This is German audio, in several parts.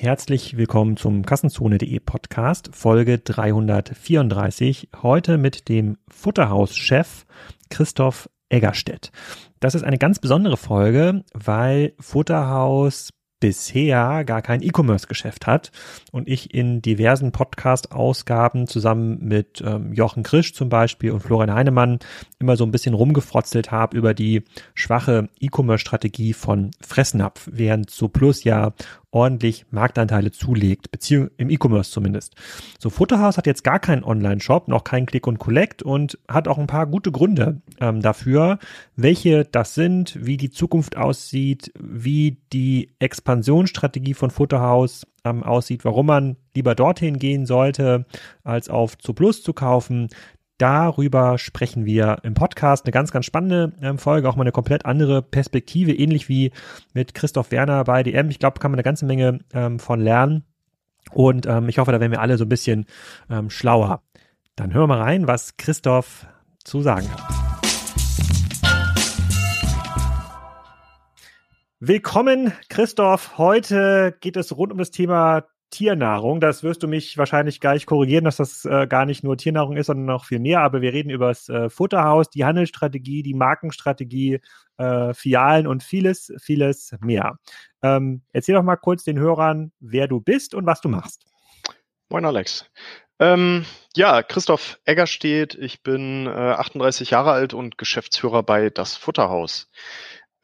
Herzlich willkommen zum Kassenzone.de Podcast, Folge 334. Heute mit dem Futterhaus-Chef Christoph Eggerstedt. Das ist eine ganz besondere Folge, weil Futterhaus bisher gar kein E-Commerce-Geschäft hat und ich in diversen Podcast-Ausgaben zusammen mit ähm, Jochen Krisch zum Beispiel und Florian Heinemann immer so ein bisschen rumgefrotzelt habe über die schwache E-Commerce-Strategie von Fressnapf, während Plus ja ordentlich Marktanteile zulegt, beziehungsweise im E-Commerce zumindest. So Futterhaus hat jetzt gar keinen Online-Shop, noch keinen Click und Collect und hat auch ein paar gute Gründe ähm, dafür, welche das sind, wie die Zukunft aussieht, wie die Expansionsstrategie von Futterhaus ähm, aussieht, warum man lieber dorthin gehen sollte, als auf Zuplus zu kaufen. Darüber sprechen wir im Podcast. Eine ganz, ganz spannende ähm, Folge, auch mal eine komplett andere Perspektive, ähnlich wie mit Christoph Werner bei DM. Ich glaube, kann man eine ganze Menge ähm, von lernen. Und ähm, ich hoffe, da werden wir alle so ein bisschen ähm, schlauer. Dann hören wir mal rein, was Christoph zu sagen hat. Willkommen, Christoph. Heute geht es rund um das Thema Tiernahrung. Das wirst du mich wahrscheinlich gleich korrigieren, dass das äh, gar nicht nur Tiernahrung ist, sondern noch viel mehr. Aber wir reden über das äh, Futterhaus, die Handelsstrategie, die Markenstrategie, äh, Fialen und vieles, vieles mehr. Ähm, erzähl doch mal kurz den Hörern, wer du bist und was du machst. Moin Alex. Ähm, ja, Christoph Egger steht. Ich bin äh, 38 Jahre alt und Geschäftsführer bei Das Futterhaus.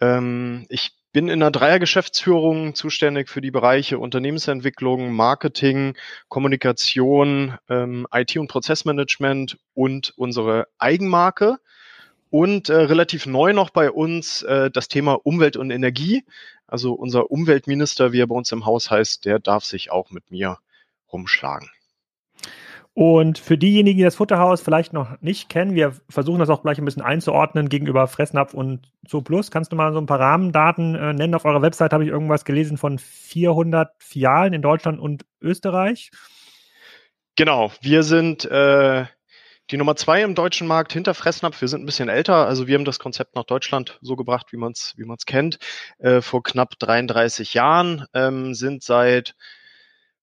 Ähm, ich bin in einer Dreiergeschäftsführung zuständig für die Bereiche Unternehmensentwicklung, Marketing, Kommunikation, ähm, IT und Prozessmanagement und unsere Eigenmarke. Und äh, relativ neu noch bei uns äh, das Thema Umwelt und Energie. Also unser Umweltminister, wie er bei uns im Haus heißt, der darf sich auch mit mir rumschlagen. Und für diejenigen, die das Futterhaus vielleicht noch nicht kennen, wir versuchen das auch gleich ein bisschen einzuordnen gegenüber Fressnapf und Zooplus. Kannst du mal so ein paar Rahmendaten äh, nennen? Auf eurer Website habe ich irgendwas gelesen von 400 Fialen in Deutschland und Österreich. Genau, wir sind äh, die Nummer zwei im deutschen Markt hinter Fressnapf. Wir sind ein bisschen älter, also wir haben das Konzept nach Deutschland so gebracht, wie man es wie man's kennt, äh, vor knapp 33 Jahren, ähm, sind seit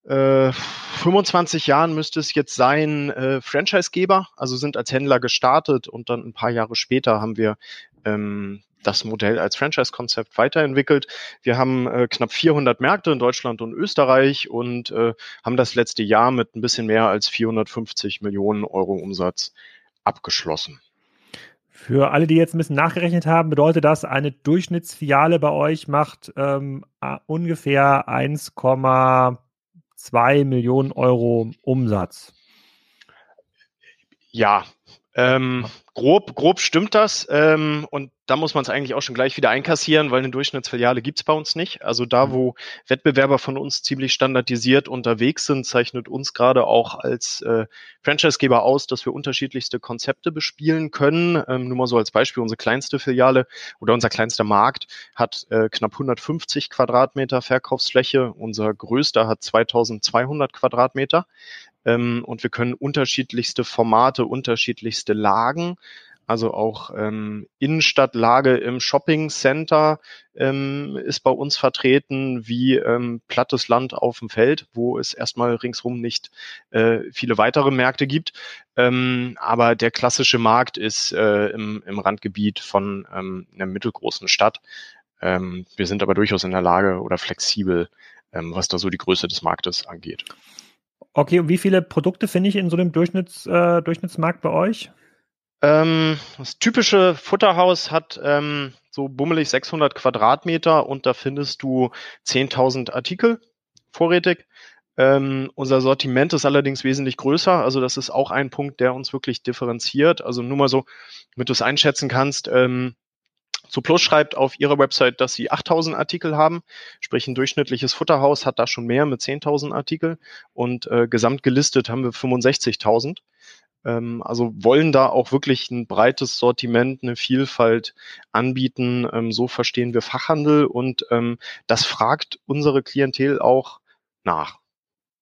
25 äh, Jahren müsste es jetzt sein, äh, Franchisegeber, also sind als Händler gestartet und dann ein paar Jahre später haben wir ähm, das Modell als Franchise-Konzept weiterentwickelt. Wir haben äh, knapp 400 Märkte in Deutschland und Österreich und äh, haben das letzte Jahr mit ein bisschen mehr als 450 Millionen Euro Umsatz abgeschlossen. Für alle, die jetzt ein bisschen nachgerechnet haben, bedeutet das, eine Durchschnittsfiliale bei euch macht ähm, ungefähr 1, 2 Millionen Euro Umsatz. Ja, ähm, grob, grob stimmt das. Ähm, und da muss man es eigentlich auch schon gleich wieder einkassieren, weil eine Durchschnittsfiliale gibt's bei uns nicht. Also da, mhm. wo Wettbewerber von uns ziemlich standardisiert unterwegs sind, zeichnet uns gerade auch als äh, Franchisegeber aus, dass wir unterschiedlichste Konzepte bespielen können. Ähm, nur mal so als Beispiel, unsere kleinste Filiale oder unser kleinster Markt hat äh, knapp 150 Quadratmeter Verkaufsfläche. Unser größter hat 2200 Quadratmeter. Ähm, und wir können unterschiedlichste Formate, unterschiedlichste Lagen, also auch ähm, Innenstadtlage im Shopping Center ähm, ist bei uns vertreten, wie ähm, plattes Land auf dem Feld, wo es erstmal ringsrum nicht äh, viele weitere Märkte gibt. Ähm, aber der klassische Markt ist äh, im, im Randgebiet von ähm, einer mittelgroßen Stadt. Ähm, wir sind aber durchaus in der Lage oder flexibel, ähm, was da so die Größe des Marktes angeht. Okay, und wie viele Produkte finde ich in so einem Durchschnitts, äh, Durchschnittsmarkt bei euch? Ähm, das typische Futterhaus hat ähm, so bummelig 600 Quadratmeter und da findest du 10.000 Artikel vorrätig. Ähm, unser Sortiment ist allerdings wesentlich größer. Also das ist auch ein Punkt, der uns wirklich differenziert. Also nur mal so, damit du es einschätzen kannst. Ähm, Plus schreibt auf ihrer Website, dass sie 8000 Artikel haben, sprich ein durchschnittliches Futterhaus hat da schon mehr mit 10.000 Artikel und äh, gesamt gelistet haben wir 65.000. Ähm, also wollen da auch wirklich ein breites Sortiment, eine Vielfalt anbieten. Ähm, so verstehen wir Fachhandel und ähm, das fragt unsere Klientel auch nach.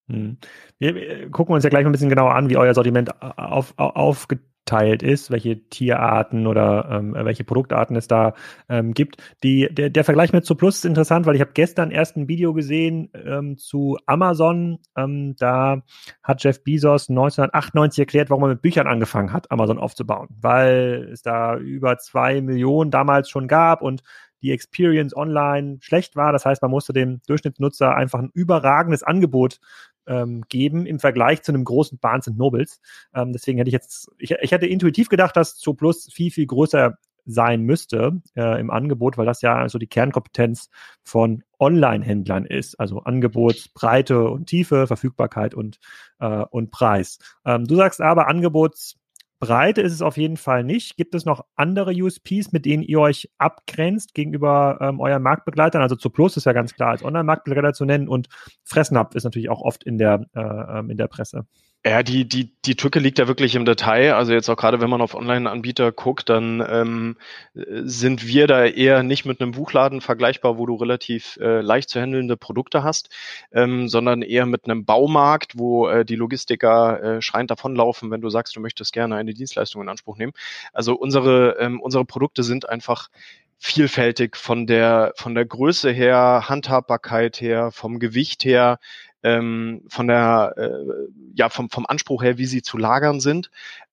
Hm. Wir gucken uns ja gleich mal ein bisschen genauer an, wie euer Sortiment auf, auf, aufgeteilt ist, welche Tierarten oder ähm, welche Produktarten es da ähm, gibt. Die, der, der Vergleich mit Zooplus ist interessant, weil ich habe gestern erst ein Video gesehen ähm, zu Amazon. Ähm, da hat Jeff Bezos 1998 erklärt, warum er mit Büchern angefangen hat, Amazon aufzubauen, weil es da über zwei Millionen damals schon gab und die Experience online schlecht war. Das heißt, man musste dem Durchschnittsnutzer einfach ein überragendes Angebot ähm, geben im Vergleich zu einem großen Barnes Nobles. Ähm, deswegen hätte ich jetzt, ich, ich hätte intuitiv gedacht, dass Zoo Plus viel, viel größer sein müsste äh, im Angebot, weil das ja also die Kernkompetenz von Online-Händlern ist, also Angebotsbreite und Tiefe, Verfügbarkeit und, äh, und Preis. Ähm, du sagst aber, Angebots Breite ist es auf jeden Fall nicht. Gibt es noch andere USPs, mit denen ihr euch abgrenzt gegenüber ähm, euren Marktbegleitern? Also zu Plus ist ja ganz klar als Online-Marktbegleiter zu nennen und Fressnapf ist natürlich auch oft in der, äh, ähm, in der Presse. Ja, die, die, die Tücke liegt ja wirklich im Detail. Also jetzt auch gerade, wenn man auf Online-Anbieter guckt, dann ähm, sind wir da eher nicht mit einem Buchladen vergleichbar, wo du relativ äh, leicht zu handelnde Produkte hast, ähm, sondern eher mit einem Baumarkt, wo äh, die Logistiker äh, schreiend davonlaufen, wenn du sagst, du möchtest gerne eine Dienstleistung in Anspruch nehmen. Also unsere, ähm, unsere Produkte sind einfach vielfältig von der von der Größe her, Handhabbarkeit her, vom Gewicht her, ähm, von der, äh, ja, vom, vom Anspruch her, wie sie zu lagern sind.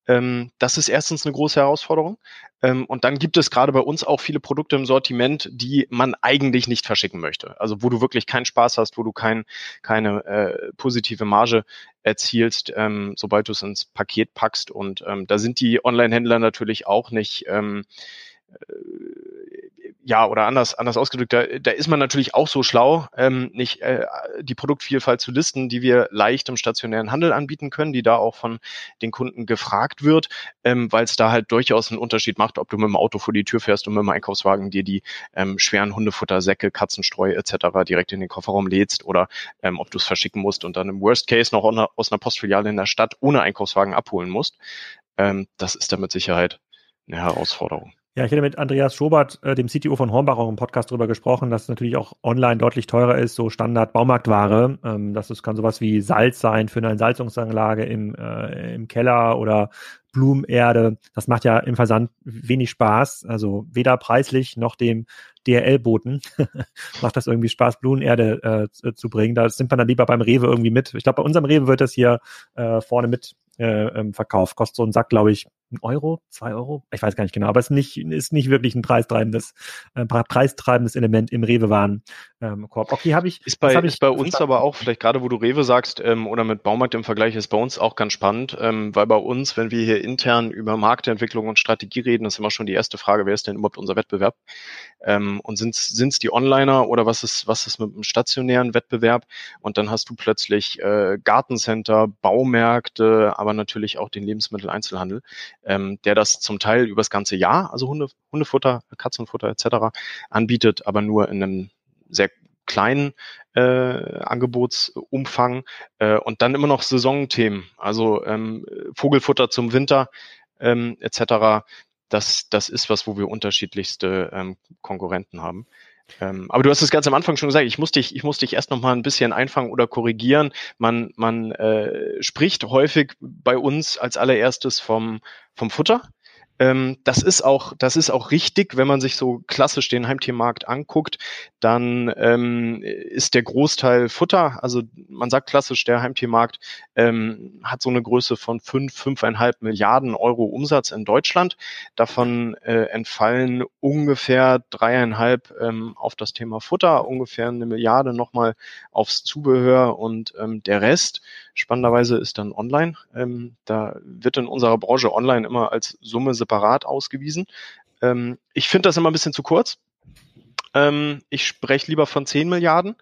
Ähm, das ist erstens eine große Herausforderung. Ähm, und dann gibt es gerade bei uns auch viele Produkte im Sortiment, die man eigentlich nicht verschicken möchte. Also wo du wirklich keinen Spaß hast, wo du kein, keine äh, positive Marge erzielst, ähm, sobald du es ins Paket packst. Und ähm, da sind die Online-Händler natürlich auch nicht ähm, äh, ja, oder anders, anders ausgedrückt, da, da ist man natürlich auch so schlau, ähm, nicht äh, die Produktvielfalt zu listen, die wir leicht im stationären Handel anbieten können, die da auch von den Kunden gefragt wird, ähm, weil es da halt durchaus einen Unterschied macht, ob du mit dem Auto vor die Tür fährst und mit dem Einkaufswagen dir die ähm, schweren Hundefutter, Säcke, Katzenstreu etc. direkt in den Kofferraum lädst oder ähm, ob du es verschicken musst und dann im Worst Case noch aus einer Postfiliale in der Stadt ohne Einkaufswagen abholen musst. Ähm, das ist da mit Sicherheit eine Herausforderung. Ja, ich hätte mit Andreas Schobert, äh, dem CTO von Hornbach, auch im Podcast darüber gesprochen, dass es natürlich auch online deutlich teurer ist, so Standard-Baumarktware. Ähm, das ist, kann sowas wie Salz sein für eine Entsalzungsanlage im, äh, im Keller oder Blumenerde. Das macht ja im Versand wenig Spaß. Also weder preislich noch dem DRL-Boten macht das irgendwie Spaß, Blumenerde äh, zu bringen. Da sind wir dann lieber beim Rewe irgendwie mit. Ich glaube, bei unserem Rewe wird das hier äh, vorne mit äh, ähm, verkauft. Kostet so ein Sack, glaube ich, ein Euro, zwei Euro, ich weiß gar nicht genau, aber es ist nicht, ist nicht wirklich ein preistreibendes, äh, preistreibendes Element im Rewe-Waren. Ähm, Korb. Okay, habe ich. Ist bei, hab ist ich, bei uns aber auch, vielleicht gerade wo du Rewe sagst ähm, oder mit Baumarkt im Vergleich, ist bei uns auch ganz spannend, ähm, weil bei uns, wenn wir hier intern über Marktentwicklung und Strategie reden, ist immer schon die erste Frage, wer ist denn überhaupt unser Wettbewerb? Ähm, und sind es die Onliner oder was ist, was ist mit dem stationären Wettbewerb? Und dann hast du plötzlich äh, Gartencenter, Baumärkte, aber natürlich auch den Lebensmitteleinzelhandel, ähm, der das zum Teil übers ganze Jahr, also Hunde, Hundefutter, Katzenfutter etc. anbietet, aber nur in einem sehr kleinen äh, Angebotsumfang äh, und dann immer noch Saisonthemen, also ähm, Vogelfutter zum Winter ähm, etc. Das, das ist was, wo wir unterschiedlichste ähm, Konkurrenten haben. Ähm, aber du hast es ganz am Anfang schon gesagt, ich muss dich, ich muss dich erst noch mal ein bisschen einfangen oder korrigieren. Man, man äh, spricht häufig bei uns als allererstes vom, vom Futter. Ähm, das ist auch, das ist auch richtig, wenn man sich so klassisch den Heimtiermarkt anguckt, dann ähm, ist der Großteil Futter. Also man sagt klassisch, der Heimtiermarkt ähm, hat so eine Größe von fünf, fünfeinhalb Milliarden Euro Umsatz in Deutschland. Davon äh, entfallen ungefähr dreieinhalb ähm, auf das Thema Futter, ungefähr eine Milliarde nochmal aufs Zubehör und ähm, der Rest spannenderweise ist dann online. Ähm, da wird in unserer Branche online immer als Summe separat ausgewiesen. Ähm, ich finde das immer ein bisschen zu kurz. Ähm, ich spreche lieber von 10 Milliarden.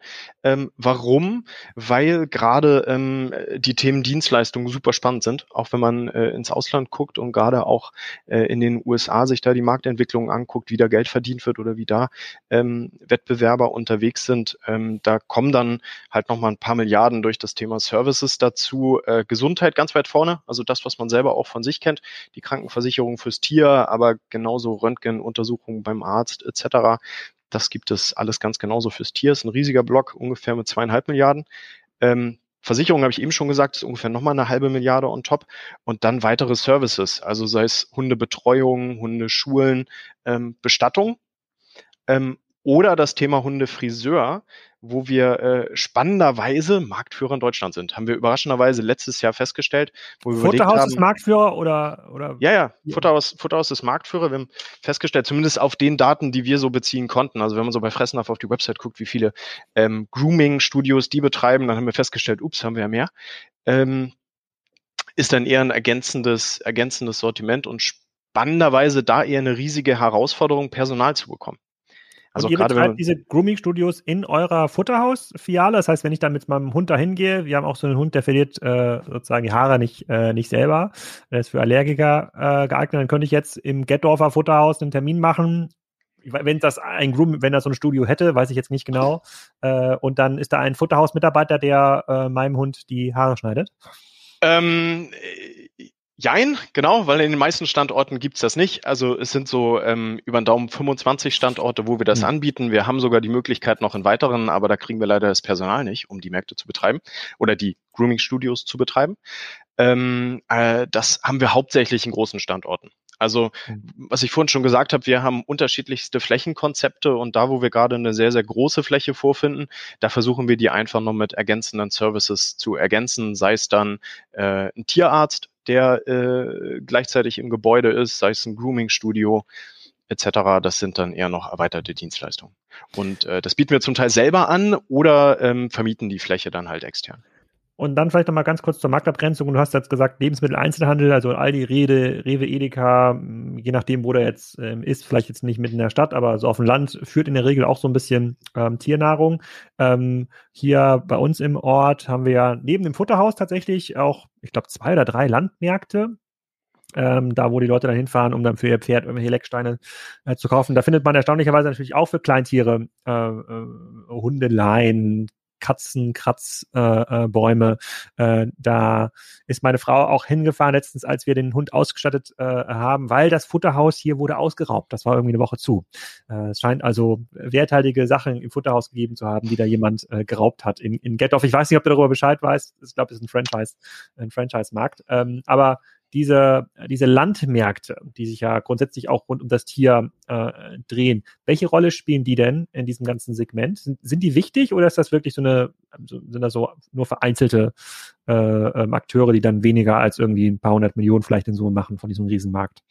Ähm, warum? Weil gerade ähm, die Themen Dienstleistungen super spannend sind, auch wenn man äh, ins Ausland guckt und gerade auch äh, in den USA sich da die Marktentwicklung anguckt, wie da Geld verdient wird oder wie da ähm, Wettbewerber unterwegs sind. Ähm, da kommen dann halt nochmal ein paar Milliarden durch das Thema Services dazu. Äh, Gesundheit ganz weit vorne, also das, was man selber auch von sich kennt, die Krankenversicherung fürs Tier, aber genauso Röntgenuntersuchungen beim Arzt etc. Das gibt es alles ganz genauso fürs Tier. Ist ein riesiger Block, ungefähr mit zweieinhalb Milliarden. Ähm, Versicherung habe ich eben schon gesagt, ist ungefähr nochmal eine halbe Milliarde on top. Und dann weitere Services, also sei es Hundebetreuung, Hundeschulen, ähm, Bestattung. Ähm, oder das Thema Hundefriseur, wo wir äh, spannenderweise Marktführer in Deutschland sind. Haben wir überraschenderweise letztes Jahr festgestellt, wo wir Futterhaus haben, ist Marktführer oder, oder? Ja, ja, Futterhaus, Futterhaus ist Marktführer. Wir haben festgestellt, zumindest auf den Daten, die wir so beziehen konnten. Also wenn man so bei Fressnapf auf die Website guckt, wie viele ähm, Grooming-Studios die betreiben, dann haben wir festgestellt, ups, haben wir ja mehr. Ähm, ist dann eher ein ergänzendes, ergänzendes Sortiment und spannenderweise da eher eine riesige Herausforderung, Personal zu bekommen. Also und ihr gerade betreibt diese Grooming-Studios in eurer Futterhaus-Filiale. Das heißt, wenn ich dann mit meinem Hund dahin gehe, wir haben auch so einen Hund, der verliert äh, sozusagen die Haare nicht, äh, nicht selber. Der ist für Allergiker äh, geeignet. Dann könnte ich jetzt im Gettorfer Futterhaus einen Termin machen. Wenn das ein Groom, wenn das so ein Studio hätte, weiß ich jetzt nicht genau. Äh, und dann ist da ein Futterhaus-Mitarbeiter, der äh, meinem Hund die Haare schneidet. Ähm, Jein, genau, weil in den meisten Standorten gibt's das nicht. Also es sind so ähm, über den Daumen 25 Standorte, wo wir das mhm. anbieten. Wir haben sogar die Möglichkeit noch in weiteren, aber da kriegen wir leider das Personal nicht, um die Märkte zu betreiben oder die Grooming-Studios zu betreiben. Ähm, äh, das haben wir hauptsächlich in großen Standorten. Also, mhm. was ich vorhin schon gesagt habe, wir haben unterschiedlichste Flächenkonzepte und da, wo wir gerade eine sehr, sehr große Fläche vorfinden, da versuchen wir die einfach noch mit ergänzenden Services zu ergänzen, sei es dann äh, ein Tierarzt, der äh, gleichzeitig im Gebäude ist, sei es ein Grooming-Studio etc. Das sind dann eher noch erweiterte Dienstleistungen. Und äh, das bieten wir zum Teil selber an oder ähm, vermieten die Fläche dann halt extern. Und dann vielleicht noch mal ganz kurz zur Marktabgrenzung. Du hast jetzt gesagt, Lebensmitteleinzelhandel, also Aldi, Rede, Rewe, Edeka, je nachdem, wo der jetzt ähm, ist, vielleicht jetzt nicht mitten in der Stadt, aber so auf dem Land, führt in der Regel auch so ein bisschen ähm, Tiernahrung. Ähm, hier bei uns im Ort haben wir ja neben dem Futterhaus tatsächlich auch, ich glaube, zwei oder drei Landmärkte. Ähm, da wo die Leute dann hinfahren, um dann für ihr Pferd irgendwelche Lecksteine äh, zu kaufen. Da findet man erstaunlicherweise natürlich auch für Kleintiere äh, äh, Hundeleien, Katzen, Kratzbäume. Äh, äh, da ist meine Frau auch hingefahren letztens, als wir den Hund ausgestattet äh, haben, weil das Futterhaus hier wurde ausgeraubt. Das war irgendwie eine Woche zu. Äh, es scheint also werthaltige Sachen im Futterhaus gegeben zu haben, die da jemand äh, geraubt hat in, in Getoff. Ich weiß nicht, ob du darüber Bescheid weißt. Ich glaube, das ist ein Franchise, ein Franchise-Markt. Ähm, aber diese, diese Landmärkte, die sich ja grundsätzlich auch rund um das Tier äh, drehen, welche Rolle spielen die denn in diesem ganzen Segment? Sind, sind die wichtig oder ist das wirklich so eine, sind das so nur vereinzelte äh, ähm, Akteure, die dann weniger als irgendwie ein paar hundert Millionen vielleicht in Summe machen von diesem Riesenmarkt?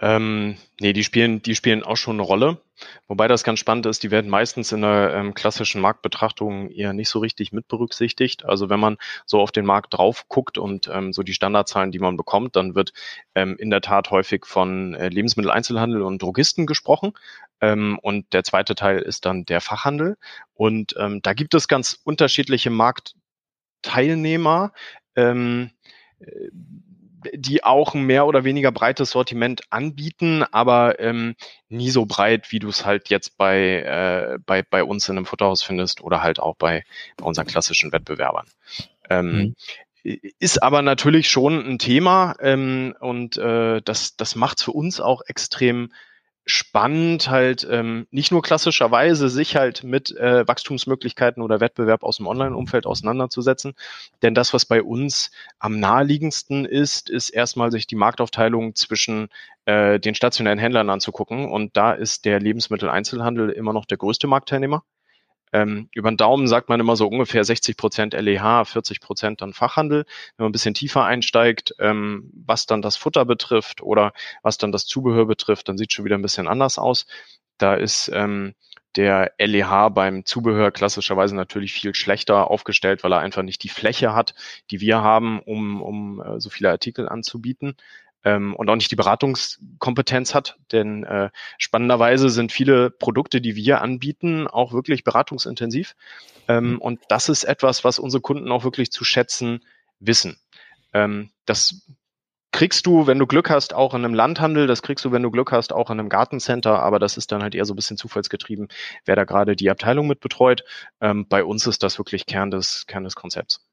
Ähm, nee, die spielen, die spielen auch schon eine Rolle. Wobei das ganz spannend ist, die werden meistens in der ähm, klassischen Marktbetrachtung eher nicht so richtig mit berücksichtigt. Also wenn man so auf den Markt drauf guckt und ähm, so die Standardzahlen, die man bekommt, dann wird ähm, in der Tat häufig von äh, Lebensmitteleinzelhandel und Drogisten gesprochen. Ähm, und der zweite Teil ist dann der Fachhandel. Und ähm, da gibt es ganz unterschiedliche Marktteilnehmer. Ähm, äh, die auch ein mehr oder weniger breites Sortiment anbieten, aber ähm, nie so breit, wie du es halt jetzt bei, äh, bei, bei uns in einem Futterhaus findest oder halt auch bei, bei unseren klassischen Wettbewerbern. Ähm, mhm. Ist aber natürlich schon ein Thema ähm, und äh, das, das macht es für uns auch extrem spannend, halt ähm, nicht nur klassischerweise sich halt mit äh, Wachstumsmöglichkeiten oder Wettbewerb aus dem Online-Umfeld auseinanderzusetzen. Denn das, was bei uns am naheliegendsten ist, ist erstmal sich die Marktaufteilung zwischen äh, den stationären Händlern anzugucken. Und da ist der Lebensmitteleinzelhandel immer noch der größte Marktteilnehmer. Ähm, über den Daumen sagt man immer so ungefähr 60 Prozent LEH, 40 Prozent dann Fachhandel. Wenn man ein bisschen tiefer einsteigt, ähm, was dann das Futter betrifft oder was dann das Zubehör betrifft, dann sieht schon wieder ein bisschen anders aus. Da ist ähm, der LEH beim Zubehör klassischerweise natürlich viel schlechter aufgestellt, weil er einfach nicht die Fläche hat, die wir haben, um, um äh, so viele Artikel anzubieten ähm, und auch nicht die Beratungskompetenz hat. Denn äh, spannenderweise sind viele Produkte, die wir anbieten, auch wirklich beratungsintensiv. Ähm, mhm. Und das ist etwas, was unsere Kunden auch wirklich zu schätzen wissen. Ähm, das kriegst du, wenn du Glück hast, auch in einem Landhandel, das kriegst du, wenn du Glück hast, auch in einem Gartencenter, aber das ist dann halt eher so ein bisschen zufallsgetrieben, wer da gerade die Abteilung mit betreut. Ähm, bei uns ist das wirklich Kern des, Kern des Konzepts.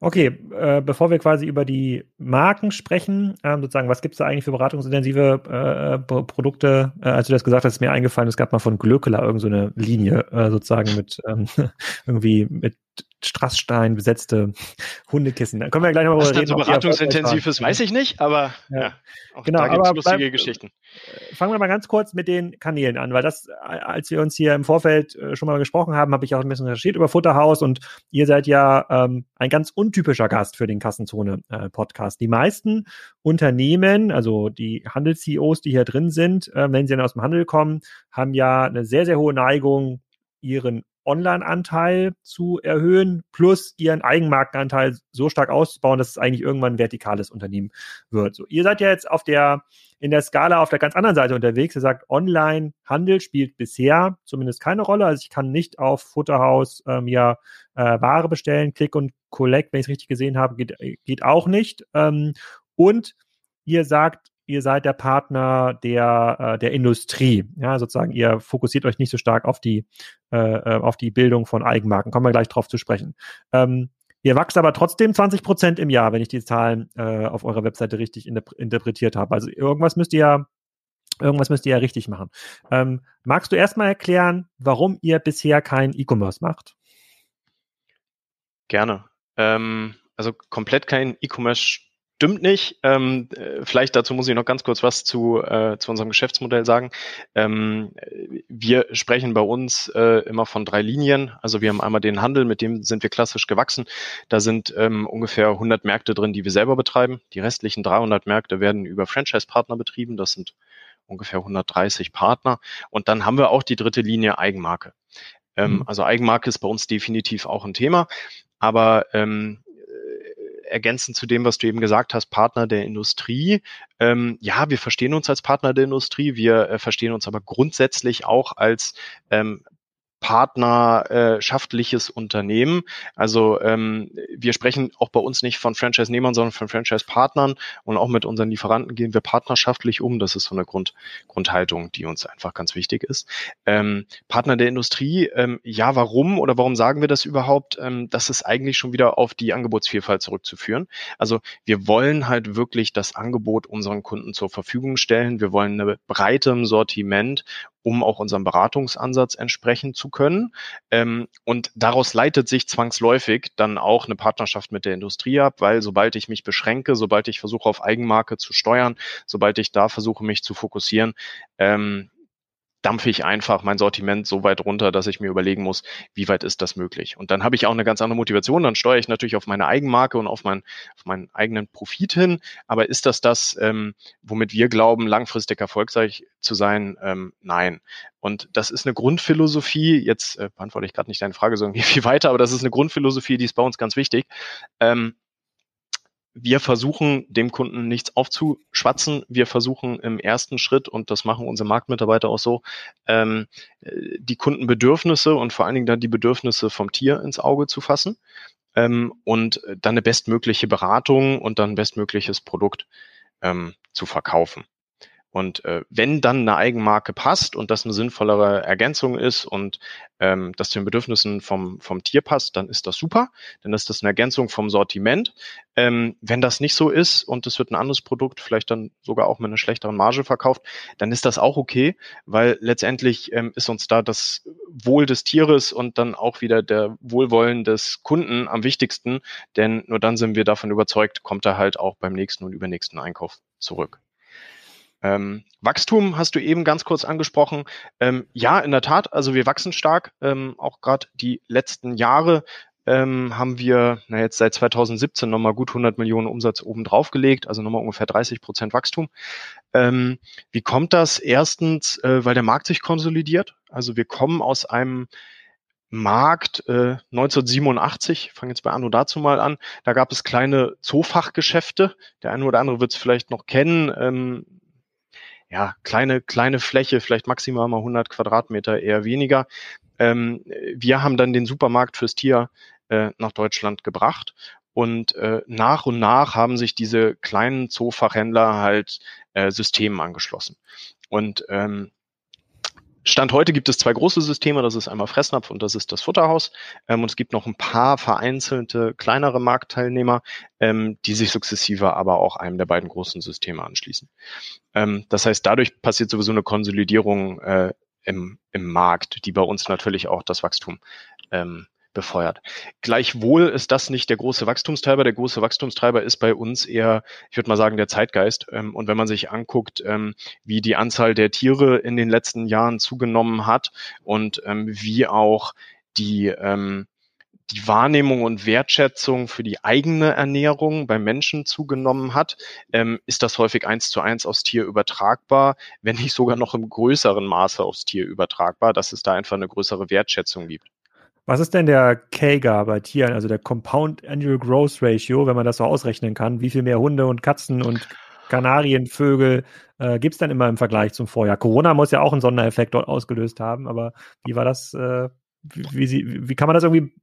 Okay, äh, bevor wir quasi über die Marken sprechen, ähm, sozusagen, was gibt es da eigentlich für beratungsintensive äh, Produkte? Äh, als du das gesagt hast, ist mir eingefallen, es gab mal von Glöckler irgendeine so Linie, äh, sozusagen mit ähm, irgendwie mit Strassstein besetzte Hundekissen. Da können wir gleich noch mal reden. So beratungsintensiv ist, weiß ich nicht, aber ja. ja auch genau, da gibt lustige bleib, Geschichten. Fangen wir mal ganz kurz mit den Kanälen an, weil das, als wir uns hier im Vorfeld äh, schon mal gesprochen haben, habe ich auch ein bisschen recherchiert über Futterhaus und ihr seid ja ähm, ein ganz untypischer Gast für den Kassenzone-Podcast. Äh, die meisten Unternehmen, also die Handels-CEOs, die hier drin sind, äh, wenn sie dann aus dem Handel kommen, haben ja eine sehr, sehr hohe Neigung, ihren Online-Anteil zu erhöhen, plus ihren Eigenmarkenanteil so stark auszubauen, dass es eigentlich irgendwann ein vertikales Unternehmen wird. So, ihr seid ja jetzt auf der, in der Skala auf der ganz anderen Seite unterwegs. Ihr sagt, Online-Handel spielt bisher zumindest keine Rolle. Also ich kann nicht auf Futterhaus äh, mir äh, Ware bestellen. Click und Collect, wenn ich es richtig gesehen habe, geht, geht auch nicht. Ähm, und ihr sagt, ihr seid der Partner der, äh, der Industrie. Ja, sozusagen, ihr fokussiert euch nicht so stark auf die, äh, äh auf die Bildung von Eigenmarken. Kommen wir gleich drauf zu sprechen. Ähm, ihr wächst aber trotzdem 20 Prozent im Jahr, wenn ich die Zahlen auf eurer Webseite richtig interpretiert habe. Also irgendwas müsst ihr ja Irgendwas müsst ihr ja richtig machen. Ähm, magst du erstmal erklären, warum ihr bisher kein E-Commerce macht? Gerne. Ähm, also komplett kein E-Commerce stimmt nicht. Ähm, äh, vielleicht dazu muss ich noch ganz kurz was zu, äh, zu unserem Geschäftsmodell sagen. Ähm, wir sprechen bei uns äh, immer von drei Linien. Also wir haben einmal den Handel, mit dem sind wir klassisch gewachsen. Da sind ähm, ungefähr 100 Märkte drin, die wir selber betreiben. Die restlichen 300 Märkte werden über Franchise-Partner betrieben. Das sind ungefähr 130 Partner. Und dann haben wir auch die dritte Linie Eigenmarke. Ähm, mhm. Also Eigenmarke ist bei uns definitiv auch ein Thema. Aber ähm, ergänzend zu dem, was du eben gesagt hast, Partner der Industrie. Ähm, ja, wir verstehen uns als Partner der Industrie, wir äh, verstehen uns aber grundsätzlich auch als ähm, partnerschaftliches Unternehmen. Also ähm, wir sprechen auch bei uns nicht von Franchise-Nehmern, sondern von Franchise-Partnern und auch mit unseren Lieferanten gehen wir partnerschaftlich um. Das ist so eine Grund, Grundhaltung, die uns einfach ganz wichtig ist. Ähm, Partner der Industrie, ähm, ja, warum oder warum sagen wir das überhaupt? Ähm, das ist eigentlich schon wieder auf die Angebotsvielfalt zurückzuführen. Also wir wollen halt wirklich das Angebot unseren Kunden zur Verfügung stellen. Wir wollen eine Breite im Sortiment um auch unserem Beratungsansatz entsprechen zu können. Ähm, und daraus leitet sich zwangsläufig dann auch eine Partnerschaft mit der Industrie ab, weil sobald ich mich beschränke, sobald ich versuche auf Eigenmarke zu steuern, sobald ich da versuche mich zu fokussieren, ähm, dampfe ich einfach mein Sortiment so weit runter, dass ich mir überlegen muss, wie weit ist das möglich. Und dann habe ich auch eine ganz andere Motivation. Dann steuere ich natürlich auf meine Eigenmarke und auf, mein, auf meinen eigenen Profit hin. Aber ist das das, ähm, womit wir glauben, langfristig erfolgreich zu sein? Ähm, nein. Und das ist eine Grundphilosophie. Jetzt äh, beantworte ich gerade nicht deine Frage so irgendwie viel weiter, aber das ist eine Grundphilosophie, die ist bei uns ganz wichtig. Ähm, wir versuchen dem Kunden nichts aufzuschwatzen. Wir versuchen im ersten Schritt, und das machen unsere Marktmitarbeiter auch so, ähm, die Kundenbedürfnisse und vor allen Dingen dann die Bedürfnisse vom Tier ins Auge zu fassen ähm, und dann eine bestmögliche Beratung und dann bestmögliches Produkt ähm, zu verkaufen. Und äh, wenn dann eine Eigenmarke passt und das eine sinnvollere Ergänzung ist und ähm, das den Bedürfnissen vom, vom Tier passt, dann ist das super. Dann ist das eine Ergänzung vom Sortiment. Ähm, wenn das nicht so ist und es wird ein anderes Produkt vielleicht dann sogar auch mit einer schlechteren Marge verkauft, dann ist das auch okay, weil letztendlich ähm, ist uns da das Wohl des Tieres und dann auch wieder der Wohlwollen des Kunden am wichtigsten, denn nur dann sind wir davon überzeugt, kommt er halt auch beim nächsten und übernächsten Einkauf zurück. Ähm, Wachstum hast du eben ganz kurz angesprochen. Ähm, ja, in der Tat, also wir wachsen stark. Ähm, auch gerade die letzten Jahre ähm, haben wir na jetzt seit 2017 nochmal gut 100 Millionen Umsatz oben drauf gelegt, also nochmal ungefähr 30 Prozent Wachstum. Ähm, wie kommt das? Erstens, äh, weil der Markt sich konsolidiert. Also wir kommen aus einem Markt äh, 1987, fange jetzt bei Anno dazu mal an, da gab es kleine Zoofachgeschäfte. Der eine oder andere wird es vielleicht noch kennen. Ähm, ja, kleine, kleine Fläche, vielleicht maximal mal 100 Quadratmeter, eher weniger. Ähm, wir haben dann den Supermarkt fürs Tier äh, nach Deutschland gebracht und äh, nach und nach haben sich diese kleinen Zoofachhändler halt äh, Systemen angeschlossen. Und ähm, Stand heute gibt es zwei große Systeme, das ist einmal Fressnapf und das ist das Futterhaus. Ähm, und es gibt noch ein paar vereinzelte kleinere Marktteilnehmer, ähm, die sich sukzessive aber auch einem der beiden großen Systeme anschließen. Ähm, das heißt, dadurch passiert sowieso eine Konsolidierung äh, im, im Markt, die bei uns natürlich auch das Wachstum ähm, befeuert. Gleichwohl ist das nicht der große Wachstumstreiber. Der große Wachstumstreiber ist bei uns eher, ich würde mal sagen, der Zeitgeist. Ähm, und wenn man sich anguckt, ähm, wie die Anzahl der Tiere in den letzten Jahren zugenommen hat und ähm, wie auch die die Wahrnehmung und Wertschätzung für die eigene Ernährung beim Menschen zugenommen hat, ähm, ist das häufig eins zu eins aufs Tier übertragbar, wenn nicht sogar noch im größeren Maße aufs Tier übertragbar, dass es da einfach eine größere Wertschätzung gibt. Was ist denn der KGA bei Tieren, also der Compound Annual Growth Ratio, wenn man das so ausrechnen kann? Wie viel mehr Hunde und Katzen und Kanarienvögel äh, gibt es dann immer im Vergleich zum Vorjahr? Corona muss ja auch einen Sondereffekt dort ausgelöst haben, aber wie war das? Äh, wie, wie, wie kann man das irgendwie,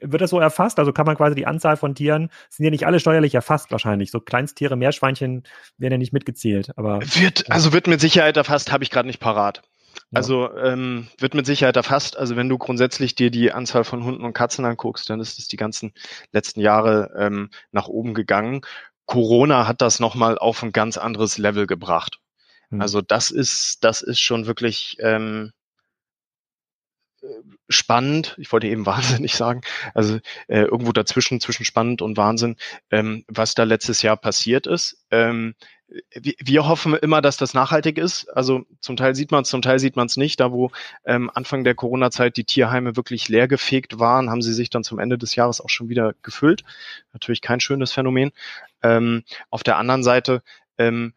wird das so erfasst? Also kann man quasi die Anzahl von Tieren, sind ja nicht alle steuerlich erfasst wahrscheinlich. So Kleinsttiere, Meerschweinchen werden ja nicht mitgezählt. Aber wird, also wird mit Sicherheit erfasst, habe ich gerade nicht parat. Also ähm, wird mit Sicherheit erfasst. Also wenn du grundsätzlich dir die Anzahl von Hunden und Katzen anguckst, dann ist es die ganzen letzten Jahre ähm, nach oben gegangen. Corona hat das nochmal auf ein ganz anderes Level gebracht. Hm. Also das ist, das ist schon wirklich ähm, spannend. Ich wollte eben wahnsinnig sagen. Also äh, irgendwo dazwischen, zwischen spannend und Wahnsinn, ähm, was da letztes Jahr passiert ist. Ähm, wir hoffen immer, dass das nachhaltig ist. Also zum Teil sieht man es, zum Teil sieht man es nicht. Da wo ähm, Anfang der Corona-Zeit die Tierheime wirklich leergefegt waren, haben sie sich dann zum Ende des Jahres auch schon wieder gefüllt. Natürlich kein schönes Phänomen. Ähm, auf der anderen Seite ähm,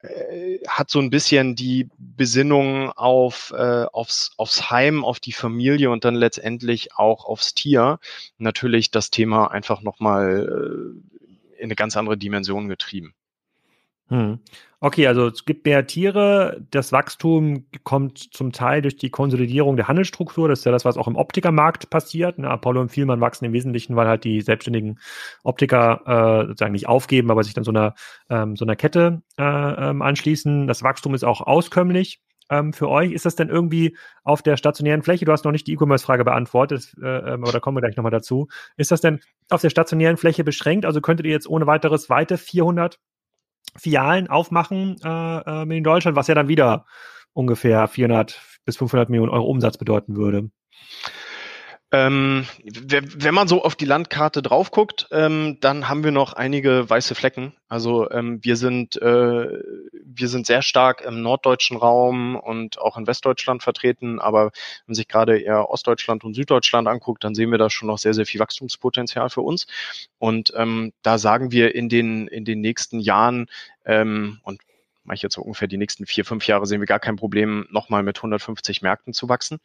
äh, hat so ein bisschen die Besinnung auf äh, aufs, aufs Heim, auf die Familie und dann letztendlich auch aufs Tier natürlich das Thema einfach nochmal äh, in eine ganz andere Dimension getrieben. Hm. Okay, also es gibt mehr Tiere. Das Wachstum kommt zum Teil durch die Konsolidierung der Handelsstruktur. Das ist ja das, was auch im Optikermarkt passiert. Ne, Apollo und Vielmann wachsen im Wesentlichen, weil halt die selbstständigen Optiker äh, sozusagen nicht aufgeben, aber sich dann so einer, ähm, so einer Kette äh, ähm, anschließen. Das Wachstum ist auch auskömmlich ähm, für euch. Ist das denn irgendwie auf der stationären Fläche? Du hast noch nicht die E-Commerce-Frage beantwortet, äh, ähm, aber da kommen wir gleich nochmal dazu. Ist das denn auf der stationären Fläche beschränkt? Also könntet ihr jetzt ohne weiteres weite 400 Filialen aufmachen äh, äh, in Deutschland, was ja dann wieder ungefähr 400 bis 500 Millionen Euro Umsatz bedeuten würde. Ähm, wenn man so auf die Landkarte drauf guckt, ähm, dann haben wir noch einige weiße Flecken. Also ähm, wir sind äh, wir sind sehr stark im norddeutschen Raum und auch in Westdeutschland vertreten. Aber wenn man sich gerade eher Ostdeutschland und Süddeutschland anguckt, dann sehen wir da schon noch sehr sehr viel Wachstumspotenzial für uns. Und ähm, da sagen wir in den in den nächsten Jahren ähm, und mache ich jetzt so ungefähr die nächsten vier, fünf Jahre, sehen wir gar kein Problem, nochmal mit 150 Märkten zu wachsen.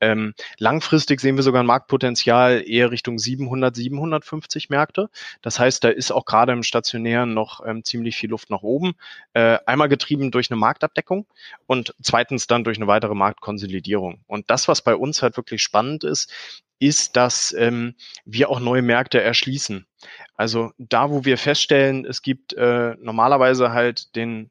Ähm, langfristig sehen wir sogar ein Marktpotenzial eher Richtung 700, 750 Märkte. Das heißt, da ist auch gerade im Stationären noch ähm, ziemlich viel Luft nach oben. Äh, einmal getrieben durch eine Marktabdeckung und zweitens dann durch eine weitere Marktkonsolidierung. Und das, was bei uns halt wirklich spannend ist, ist, dass ähm, wir auch neue Märkte erschließen. Also da, wo wir feststellen, es gibt äh, normalerweise halt den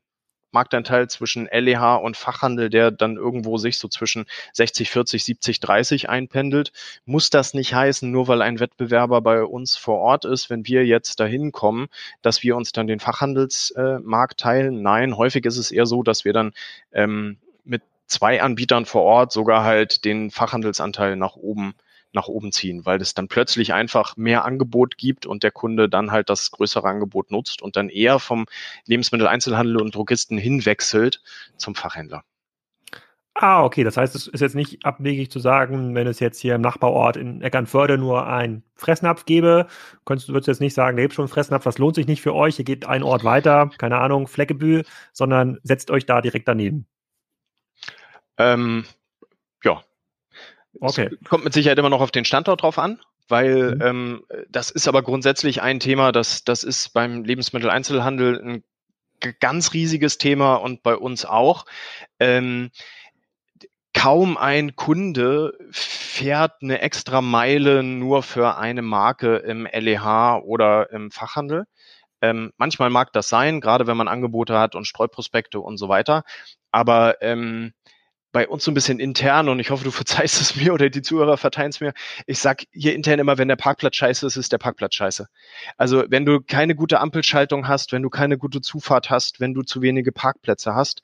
Marktanteil zwischen LEH und Fachhandel, der dann irgendwo sich so zwischen 60, 40, 70, 30 einpendelt, muss das nicht heißen, nur weil ein Wettbewerber bei uns vor Ort ist, wenn wir jetzt dahin kommen, dass wir uns dann den Fachhandelsmarkt teilen. Nein, häufig ist es eher so, dass wir dann ähm, mit zwei Anbietern vor Ort sogar halt den Fachhandelsanteil nach oben nach oben ziehen, weil es dann plötzlich einfach mehr Angebot gibt und der Kunde dann halt das größere Angebot nutzt und dann eher vom Lebensmitteleinzelhandel und Drogisten hinwechselt zum Fachhändler. Ah, okay. Das heißt, es ist jetzt nicht abwegig zu sagen, wenn es jetzt hier im Nachbarort in Eckernförde nur ein Fressnapf gäbe, könntest du würdest jetzt nicht sagen, da gibt schon einen Fressnapf, das lohnt sich nicht für euch, ihr geht einen Ort weiter, keine Ahnung, Fleckebühl, sondern setzt euch da direkt daneben. Ähm, Okay. Es kommt mit Sicherheit immer noch auf den Standort drauf an, weil mhm. ähm, das ist aber grundsätzlich ein Thema, das, das ist beim Lebensmitteleinzelhandel ein ganz riesiges Thema und bei uns auch. Ähm, kaum ein Kunde fährt eine extra Meile nur für eine Marke im LEH oder im Fachhandel. Ähm, manchmal mag das sein, gerade wenn man Angebote hat und Streuprospekte und so weiter. Aber ähm, bei uns so ein bisschen intern und ich hoffe, du verzeihst es mir oder die Zuhörer verzeihen es mir. Ich sag hier intern immer, wenn der Parkplatz scheiße ist, ist der Parkplatz scheiße. Also wenn du keine gute Ampelschaltung hast, wenn du keine gute Zufahrt hast, wenn du zu wenige Parkplätze hast,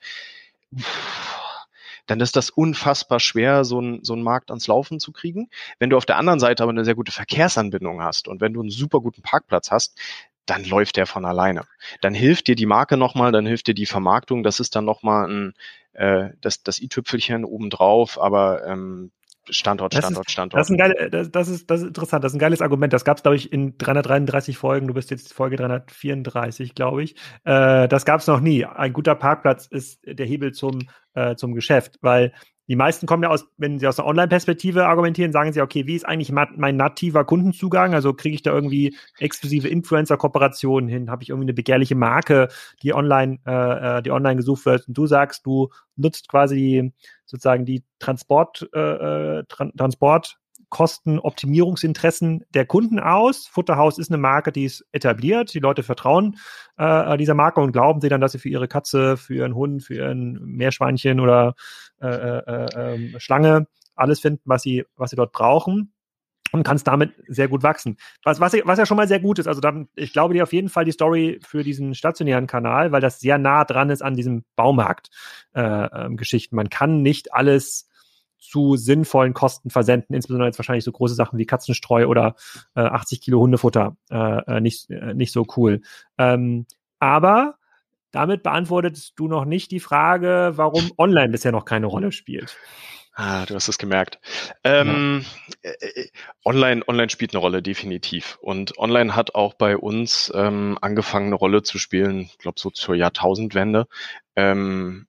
dann ist das unfassbar schwer, so ein so ein Markt ans Laufen zu kriegen. Wenn du auf der anderen Seite aber eine sehr gute Verkehrsanbindung hast und wenn du einen super guten Parkplatz hast, dann läuft der von alleine. Dann hilft dir die Marke nochmal, dann hilft dir die Vermarktung, das ist dann nochmal ein, äh, das, das i-Tüpfelchen obendrauf, aber ähm, Standort, Standort, ist, Standort. Das ist, ein geile, das, das, ist, das ist interessant, das ist ein geiles Argument. Das gab es, glaube ich, in 333 Folgen. Du bist jetzt Folge 334, glaube ich. Äh, das gab es noch nie. Ein guter Parkplatz ist der Hebel zum, äh, zum Geschäft, weil die meisten kommen ja aus, wenn sie aus einer Online-Perspektive argumentieren, sagen sie, okay, wie ist eigentlich mein nativer Kundenzugang? Also kriege ich da irgendwie exklusive Influencer-Kooperationen hin? Habe ich irgendwie eine begehrliche Marke, die online, äh, äh die online gesucht wird? Und du sagst, du nutzt quasi sozusagen die Transport, äh, äh Transport Kostenoptimierungsinteressen der Kunden aus. Futterhaus ist eine Marke, die ist etabliert. Die Leute vertrauen äh, dieser Marke und glauben sie dann, dass sie für ihre Katze, für ihren Hund, für ihren Meerschweinchen oder äh, äh, äh, Schlange alles finden, was sie, was sie dort brauchen und kann es damit sehr gut wachsen. Was, was, was ja schon mal sehr gut ist. Also dann, ich glaube dir auf jeden Fall die Story für diesen stationären Kanal, weil das sehr nah dran ist an diesem Baumarkt-Geschichten. Äh, Man kann nicht alles zu sinnvollen Kosten versenden, insbesondere jetzt wahrscheinlich so große Sachen wie Katzenstreu oder äh, 80 Kilo Hundefutter äh, äh, nicht, äh, nicht so cool. Ähm, aber damit beantwortest du noch nicht die Frage, warum online bisher noch keine Rolle spielt. Ah, du hast es gemerkt. Ähm, ja. Äh, äh, online, online spielt eine Rolle, definitiv. Und online hat auch bei uns ähm, angefangen, eine Rolle zu spielen, ich glaube so zur Jahrtausendwende. Ähm,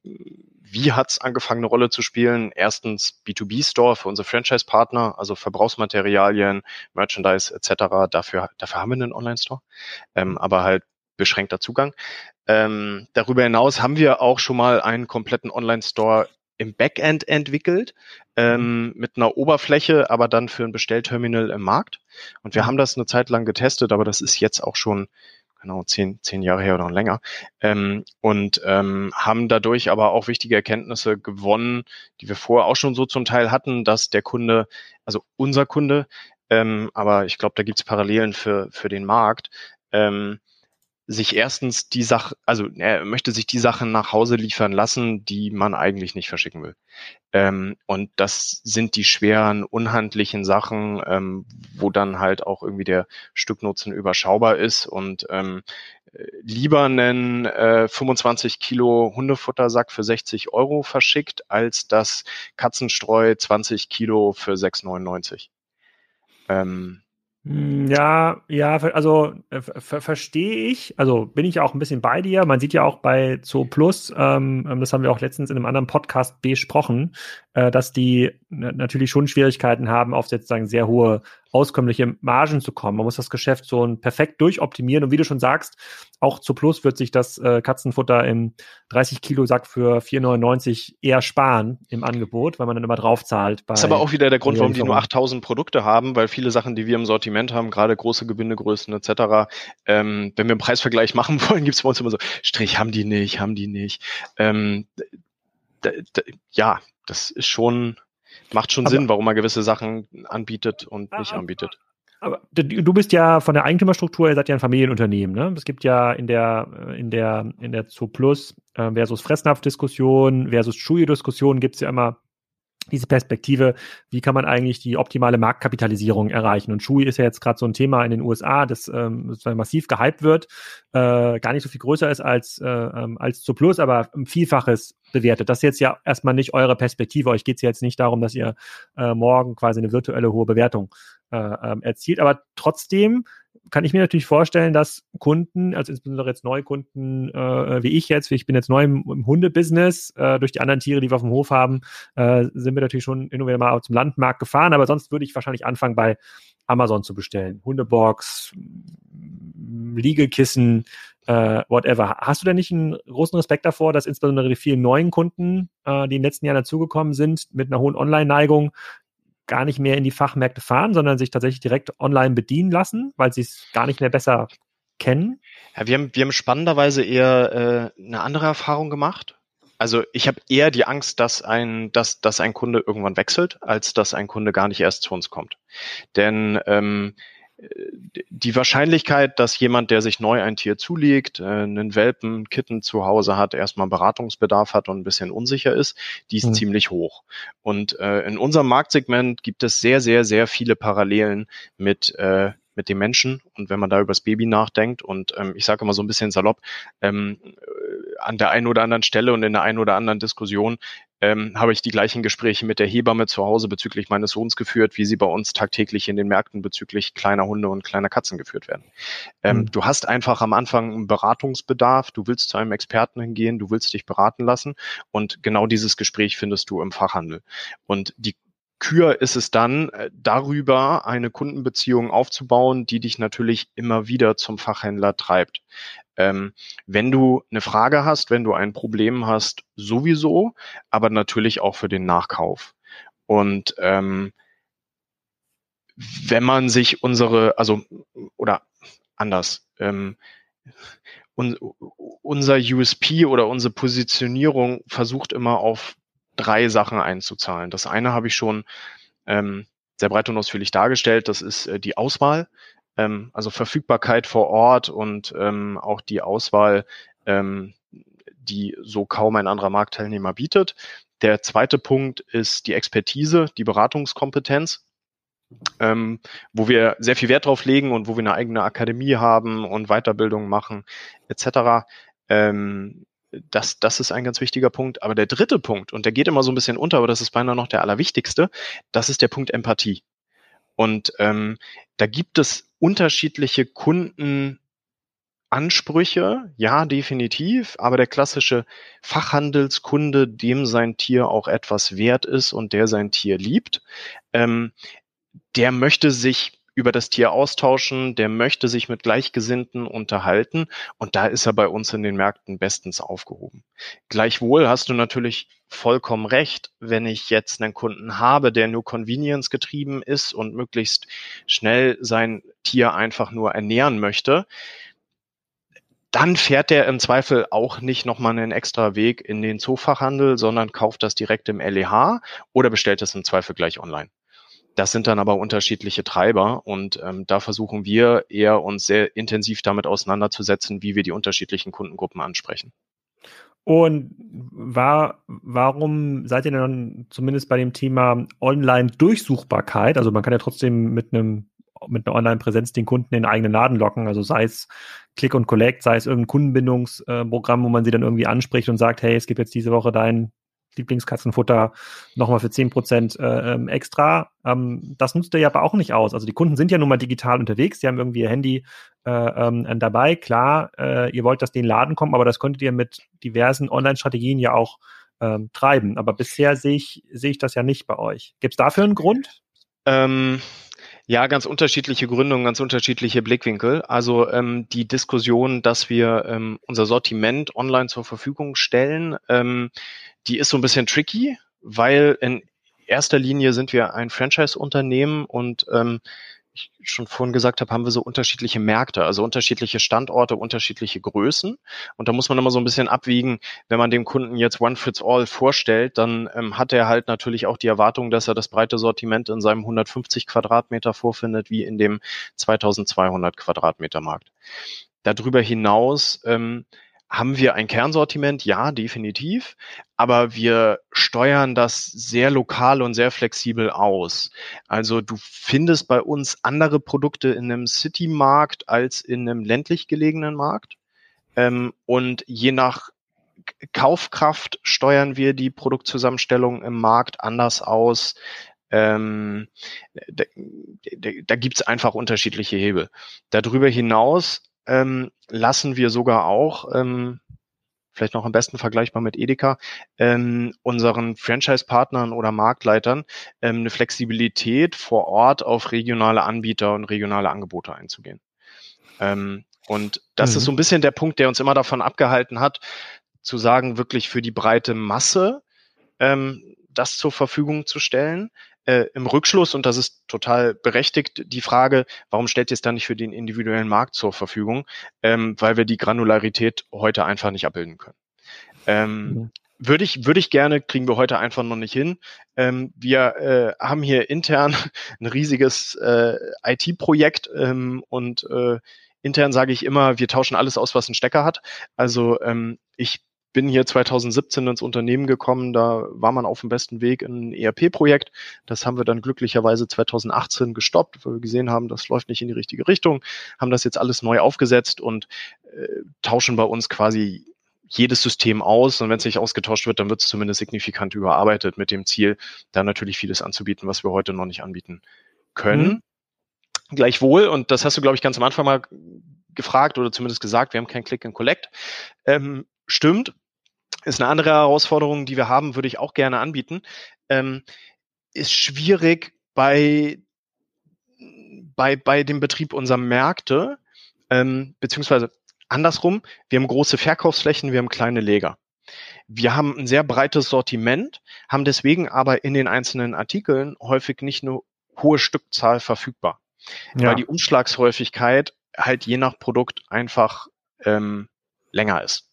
wie hat's angefangen, eine Rolle zu spielen? Erstens B2B-Store für unsere Franchise-Partner, also Verbrauchsmaterialien, Merchandise etc. Dafür, dafür haben wir einen Online-Store, ähm, aber halt beschränkter Zugang. Ähm, darüber hinaus haben wir auch schon mal einen kompletten Online-Store im Backend entwickelt, ähm, mit einer Oberfläche, aber dann für ein Bestellterminal im Markt. Und wir mhm. haben das eine Zeit lang getestet, aber das ist jetzt auch schon genau zehn, zehn Jahre her oder länger, ähm, und ähm, haben dadurch aber auch wichtige Erkenntnisse gewonnen, die wir vorher auch schon so zum Teil hatten, dass der Kunde, also unser Kunde, ähm, aber ich glaube, da gibt es Parallelen für, für den Markt, ähm, sich erstens die Sache, also er möchte sich die Sachen nach Hause liefern lassen, die man eigentlich nicht verschicken will. Ähm, und das sind die schweren, unhandlichen Sachen, ähm, wo dann halt auch irgendwie der Stücknutzen überschaubar ist und ähm, lieber einen äh, 25 Kilo Hundefuttersack für 60 Euro verschickt, als das Katzenstreu 20 Kilo für 6,99. Ähm, hm, ja, ja, also äh, ver verstehe ich. Also bin ich auch ein bisschen bei dir. Man sieht ja auch bei Zoo Plus, ähm, ähm, das haben wir auch letztens in einem anderen Podcast besprochen, äh, dass die natürlich schon Schwierigkeiten haben, auf sozusagen sehr hohe auskömmliche Margen zu kommen. Man muss das Geschäft so perfekt durchoptimieren. Und wie du schon sagst, auch zu Plus wird sich das äh, Katzenfutter im 30 Kilo Sack für 4,99 eher sparen im Angebot, weil man dann immer drauf zahlt. das ist aber auch wieder der Grund, warum die nur 8000 Produkte haben, weil viele Sachen, die wir im Sortiment haben, gerade große Gebindegrößen etc., ähm, wenn wir einen Preisvergleich machen wollen, gibt es bei uns immer so, Strich, haben die nicht, haben die nicht. Ähm, ja, das ist schon macht schon aber, Sinn, warum man gewisse Sachen anbietet und nicht anbietet. Aber du bist ja von der Eigentümerstruktur, ihr seid ja ein Familienunternehmen, ne? Es gibt ja in der, in der, in der Zooplus äh, versus Fressnapf-Diskussion versus Schuhe-Diskussion gibt es ja immer diese Perspektive, wie kann man eigentlich die optimale Marktkapitalisierung erreichen? Und Shui ist ja jetzt gerade so ein Thema in den USA, das ähm, sozusagen massiv gehypt wird, äh, gar nicht so viel größer ist als, äh, ähm, als zu Plus, aber ein Vielfaches bewertet. Das ist jetzt ja erstmal nicht eure Perspektive. Euch geht es jetzt nicht darum, dass ihr äh, morgen quasi eine virtuelle hohe Bewertung äh, ähm, erzielt. Aber trotzdem kann ich mir natürlich vorstellen, dass Kunden, also insbesondere jetzt Neukunden äh, wie ich jetzt, ich bin jetzt neu im, im Hundebusiness, äh, durch die anderen Tiere, die wir auf dem Hof haben, äh, sind wir natürlich schon und wieder mal zum Landmarkt gefahren, aber sonst würde ich wahrscheinlich anfangen bei Amazon zu bestellen. Hundebox, Liegekissen, äh, whatever. Hast du denn nicht einen großen Respekt davor, dass insbesondere die vielen neuen Kunden, äh, die in den letzten Jahren dazugekommen sind, mit einer hohen Online-Neigung, gar nicht mehr in die Fachmärkte fahren, sondern sich tatsächlich direkt online bedienen lassen, weil sie es gar nicht mehr besser kennen? Ja, wir haben, wir haben spannenderweise eher äh, eine andere Erfahrung gemacht. Also ich habe eher die Angst, dass ein, dass, dass ein Kunde irgendwann wechselt, als dass ein Kunde gar nicht erst zu uns kommt. Denn ähm, die Wahrscheinlichkeit, dass jemand, der sich neu ein Tier zulegt, äh, einen Welpen, Kitten zu Hause hat, erstmal Beratungsbedarf hat und ein bisschen unsicher ist, die ist mhm. ziemlich hoch. Und äh, in unserem Marktsegment gibt es sehr, sehr, sehr viele Parallelen mit äh, mit dem Menschen und wenn man da übers Baby nachdenkt und ähm, ich sage immer so ein bisschen salopp, ähm, an der einen oder anderen Stelle und in der einen oder anderen Diskussion ähm, habe ich die gleichen Gespräche mit der Hebamme zu Hause bezüglich meines Sohns geführt, wie sie bei uns tagtäglich in den Märkten bezüglich kleiner Hunde und kleiner Katzen geführt werden. Ähm, mhm. Du hast einfach am Anfang einen Beratungsbedarf, du willst zu einem Experten hingehen, du willst dich beraten lassen und genau dieses Gespräch findest du im Fachhandel. Und die Kür ist es dann, äh, darüber eine Kundenbeziehung aufzubauen, die dich natürlich immer wieder zum Fachhändler treibt. Ähm, wenn du eine Frage hast, wenn du ein Problem hast, sowieso, aber natürlich auch für den Nachkauf. Und ähm, wenn man sich unsere, also oder anders, ähm, un, unser USP oder unsere Positionierung versucht immer auf drei Sachen einzuzahlen. Das eine habe ich schon ähm, sehr breit und ausführlich dargestellt. Das ist äh, die Auswahl, ähm, also Verfügbarkeit vor Ort und ähm, auch die Auswahl, ähm, die so kaum ein anderer Marktteilnehmer bietet. Der zweite Punkt ist die Expertise, die Beratungskompetenz, ähm, wo wir sehr viel Wert drauf legen und wo wir eine eigene Akademie haben und Weiterbildung machen etc. Ähm, das, das ist ein ganz wichtiger Punkt. Aber der dritte Punkt, und der geht immer so ein bisschen unter, aber das ist beinahe noch der allerwichtigste, das ist der Punkt Empathie. Und ähm, da gibt es unterschiedliche Kundenansprüche, ja, definitiv, aber der klassische Fachhandelskunde, dem sein Tier auch etwas wert ist und der sein Tier liebt, ähm, der möchte sich über das Tier austauschen, der möchte sich mit Gleichgesinnten unterhalten und da ist er bei uns in den Märkten bestens aufgehoben. Gleichwohl hast du natürlich vollkommen recht, wenn ich jetzt einen Kunden habe, der nur Convenience getrieben ist und möglichst schnell sein Tier einfach nur ernähren möchte, dann fährt der im Zweifel auch nicht nochmal einen extra Weg in den Zoofachhandel, sondern kauft das direkt im LEH oder bestellt es im Zweifel gleich online. Das sind dann aber unterschiedliche Treiber und ähm, da versuchen wir eher uns sehr intensiv damit auseinanderzusetzen, wie wir die unterschiedlichen Kundengruppen ansprechen. Und war, warum seid ihr denn zumindest bei dem Thema Online-Durchsuchbarkeit? Also man kann ja trotzdem mit einem mit einer Online-Präsenz den Kunden in den eigenen Laden locken. Also sei es Click und Collect, sei es irgendein Kundenbindungsprogramm, wo man sie dann irgendwie anspricht und sagt, hey, es gibt jetzt diese Woche dein Lieblingskatzenfutter nochmal für zehn Prozent äh, ähm, extra. Ähm, das nutzt ihr ja aber auch nicht aus. Also die Kunden sind ja nun mal digital unterwegs, die haben irgendwie ihr Handy äh, ähm, dabei. Klar, äh, ihr wollt, dass die in den Laden kommen, aber das könntet ihr mit diversen Online-Strategien ja auch ähm, treiben. Aber bisher sehe ich, sehe ich das ja nicht bei euch. Gibt es dafür einen Grund? Ähm, ja, ganz unterschiedliche Gründe und ganz unterschiedliche Blickwinkel. Also ähm, die Diskussion, dass wir ähm, unser Sortiment online zur Verfügung stellen, ähm, die ist so ein bisschen tricky, weil in erster Linie sind wir ein Franchise-Unternehmen und ähm, ich schon vorhin gesagt habe, haben wir so unterschiedliche Märkte, also unterschiedliche Standorte, unterschiedliche Größen. Und da muss man immer so ein bisschen abwiegen, wenn man dem Kunden jetzt One Fits All vorstellt, dann ähm, hat er halt natürlich auch die Erwartung, dass er das breite Sortiment in seinem 150 Quadratmeter vorfindet, wie in dem 2200 Quadratmeter Markt. Darüber hinaus ähm, haben wir ein Kernsortiment? Ja, definitiv. Aber wir steuern das sehr lokal und sehr flexibel aus. Also du findest bei uns andere Produkte in einem City-Markt als in einem ländlich gelegenen Markt. Ähm, und je nach Kaufkraft steuern wir die Produktzusammenstellung im Markt anders aus. Ähm, da da, da gibt es einfach unterschiedliche Hebel. Darüber hinaus ähm, lassen wir sogar auch, ähm, vielleicht noch am besten vergleichbar mit Edeka, ähm, unseren Franchise-Partnern oder Marktleitern ähm, eine Flexibilität vor Ort auf regionale Anbieter und regionale Angebote einzugehen. Ähm, und das mhm. ist so ein bisschen der Punkt, der uns immer davon abgehalten hat, zu sagen, wirklich für die breite Masse ähm, das zur Verfügung zu stellen äh, im Rückschluss, und das ist total berechtigt, die Frage, warum stellt ihr es dann nicht für den individuellen Markt zur Verfügung? Ähm, weil wir die Granularität heute einfach nicht abbilden können. Ähm, mhm. würde ich, würde ich gerne, kriegen wir heute einfach noch nicht hin. Ähm, wir äh, haben hier intern ein riesiges äh, IT-Projekt ähm, und äh, intern sage ich immer, wir tauschen alles aus, was einen Stecker hat. Also ähm, ich bin hier 2017 ins Unternehmen gekommen, da war man auf dem besten Weg in ein ERP-Projekt. Das haben wir dann glücklicherweise 2018 gestoppt, weil wir gesehen haben, das läuft nicht in die richtige Richtung, haben das jetzt alles neu aufgesetzt und äh, tauschen bei uns quasi jedes System aus und wenn es nicht ausgetauscht wird, dann wird es zumindest signifikant überarbeitet mit dem Ziel, da natürlich vieles anzubieten, was wir heute noch nicht anbieten können. Mhm. Gleichwohl, und das hast du, glaube ich, ganz am Anfang mal gefragt oder zumindest gesagt, wir haben kein Click and Collect. Ähm, stimmt, ist eine andere Herausforderung, die wir haben, würde ich auch gerne anbieten. Ähm, ist schwierig bei, bei, bei dem Betrieb unserer Märkte, ähm, beziehungsweise andersrum, wir haben große Verkaufsflächen, wir haben kleine Leger. Wir haben ein sehr breites Sortiment, haben deswegen aber in den einzelnen Artikeln häufig nicht eine hohe Stückzahl verfügbar, ja. weil die Umschlagshäufigkeit halt je nach Produkt einfach ähm, länger ist.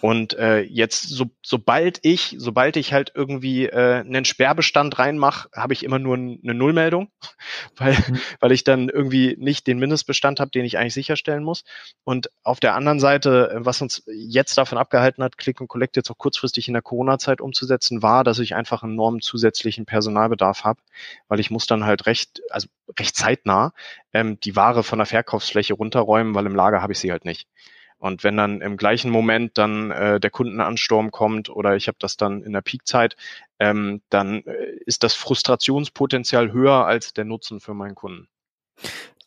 Und äh, jetzt, so, sobald ich, sobald ich halt irgendwie äh, einen Sperrbestand reinmache, habe ich immer nur eine Nullmeldung, weil, mhm. weil ich dann irgendwie nicht den Mindestbestand habe, den ich eigentlich sicherstellen muss. Und auf der anderen Seite, was uns jetzt davon abgehalten hat, Click und Collect jetzt auch kurzfristig in der Corona-Zeit umzusetzen, war, dass ich einfach einen enormen zusätzlichen Personalbedarf habe, weil ich muss dann halt recht, also recht zeitnah ähm, die Ware von der Verkaufsfläche runterräumen, weil im Lager habe ich sie halt nicht. Und wenn dann im gleichen Moment dann äh, der Kundenansturm kommt oder ich habe das dann in der Peakzeit, ähm, dann äh, ist das Frustrationspotenzial höher als der Nutzen für meinen Kunden.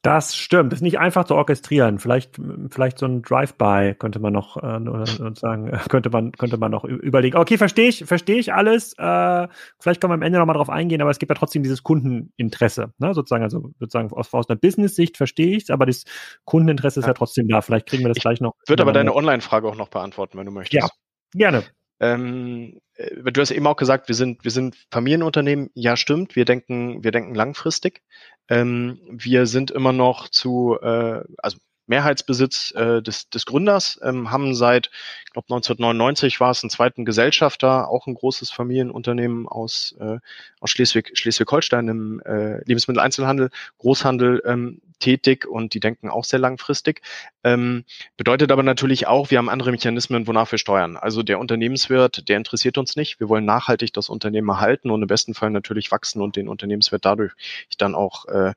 Das stimmt. Das ist nicht einfach zu orchestrieren. Vielleicht, vielleicht so ein Drive-by könnte man noch äh, oder sagen, könnte man, könnte man noch überlegen. Okay, verstehe ich, verstehe ich alles. Äh, vielleicht können wir am Ende nochmal drauf eingehen, aber es gibt ja trotzdem dieses Kundeninteresse, ne? Sozusagen, also sozusagen aus, aus einer Business-Sicht verstehe ich es, aber das Kundeninteresse ist ja. ja trotzdem da. Vielleicht kriegen wir das ich gleich noch. Würde aber deine Online-Frage auch noch beantworten, wenn du möchtest. Ja, gerne. Ähm, äh, du hast eben auch gesagt, wir sind, wir sind Familienunternehmen. Ja, stimmt. Wir denken, wir denken langfristig. Ähm, wir sind immer noch zu, äh, also Mehrheitsbesitz äh, des, des Gründers, ähm, haben seit, ich glaube 1999 war es, einen zweiten Gesellschafter, auch ein großes Familienunternehmen aus, äh, aus Schleswig, Schleswig-Holstein im äh, Lebensmitteleinzelhandel, Großhandel ähm, tätig und die denken auch sehr langfristig. Ähm, bedeutet aber natürlich auch, wir haben andere Mechanismen, wonach wir steuern. Also der Unternehmenswert, der interessiert uns nicht. Wir wollen nachhaltig das Unternehmen erhalten und im besten Fall natürlich wachsen und den Unternehmenswert dadurch dann auch äh,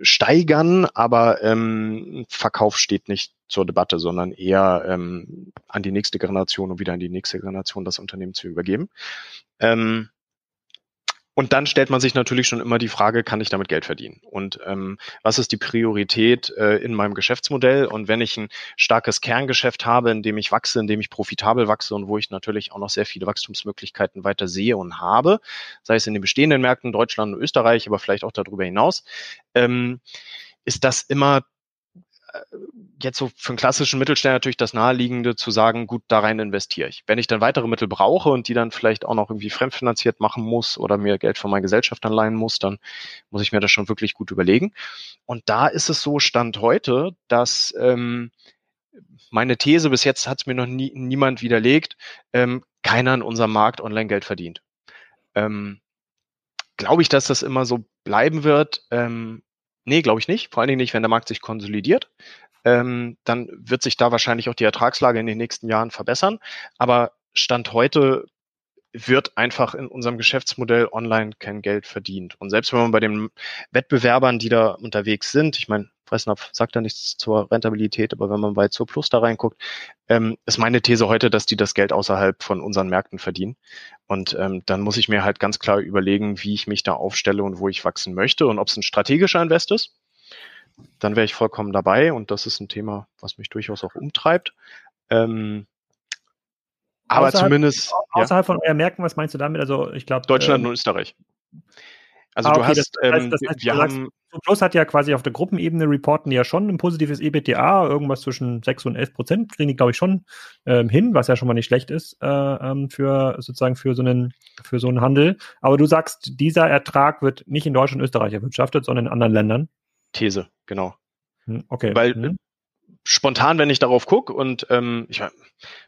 steigern, aber ähm, Verkauf steht nicht zur Debatte, sondern eher ähm, an die nächste Generation und wieder an die nächste Generation das Unternehmen zu übergeben. Ähm, und dann stellt man sich natürlich schon immer die Frage, kann ich damit Geld verdienen? Und ähm, was ist die Priorität äh, in meinem Geschäftsmodell? Und wenn ich ein starkes Kerngeschäft habe, in dem ich wachse, in dem ich profitabel wachse und wo ich natürlich auch noch sehr viele Wachstumsmöglichkeiten weiter sehe und habe, sei es in den bestehenden Märkten Deutschland und Österreich, aber vielleicht auch darüber hinaus, ähm, ist das immer jetzt so für einen klassischen Mittelständler natürlich das Naheliegende zu sagen, gut, da rein investiere ich. Wenn ich dann weitere Mittel brauche und die dann vielleicht auch noch irgendwie fremdfinanziert machen muss oder mir Geld von meiner Gesellschaft anleihen muss, dann muss ich mir das schon wirklich gut überlegen. Und da ist es so Stand heute, dass ähm, meine These, bis jetzt hat es mir noch nie, niemand widerlegt, ähm, keiner in unserem Markt Online-Geld verdient. Ähm, Glaube ich, dass das immer so bleiben wird? Ähm, Nee, glaube ich nicht. Vor allen Dingen nicht, wenn der Markt sich konsolidiert. Ähm, dann wird sich da wahrscheinlich auch die Ertragslage in den nächsten Jahren verbessern. Aber Stand heute wird einfach in unserem Geschäftsmodell online kein Geld verdient. Und selbst wenn man bei den Wettbewerbern, die da unterwegs sind, ich meine, Fressnapf sagt da nichts zur Rentabilität, aber wenn man bei Zur Plus da reinguckt, ähm, ist meine These heute, dass die das Geld außerhalb von unseren Märkten verdienen. Und ähm, dann muss ich mir halt ganz klar überlegen, wie ich mich da aufstelle und wo ich wachsen möchte und ob es ein strategischer Invest ist. Dann wäre ich vollkommen dabei und das ist ein Thema, was mich durchaus auch umtreibt. Ähm, aber außerhalb, zumindest. Außerhalb ja. von euren Märkten, was meinst du damit? Also ich glaube. Deutschland ähm, und Österreich. Also ah, okay, du hast, das heißt, das heißt, wir haben. Plus hat ja quasi auf der Gruppenebene reporten ja schon ein positives EBITDA, irgendwas zwischen 6 und 11 Prozent, kriegen die, glaube ich, schon ähm, hin, was ja schon mal nicht schlecht ist äh, ähm, für sozusagen für so einen für so einen Handel. Aber du sagst, dieser Ertrag wird nicht in Deutschland und Österreich erwirtschaftet, sondern in anderen Ländern. These, genau. Hm, okay. Weil hm. Spontan, wenn ich darauf gucke und ähm, ich,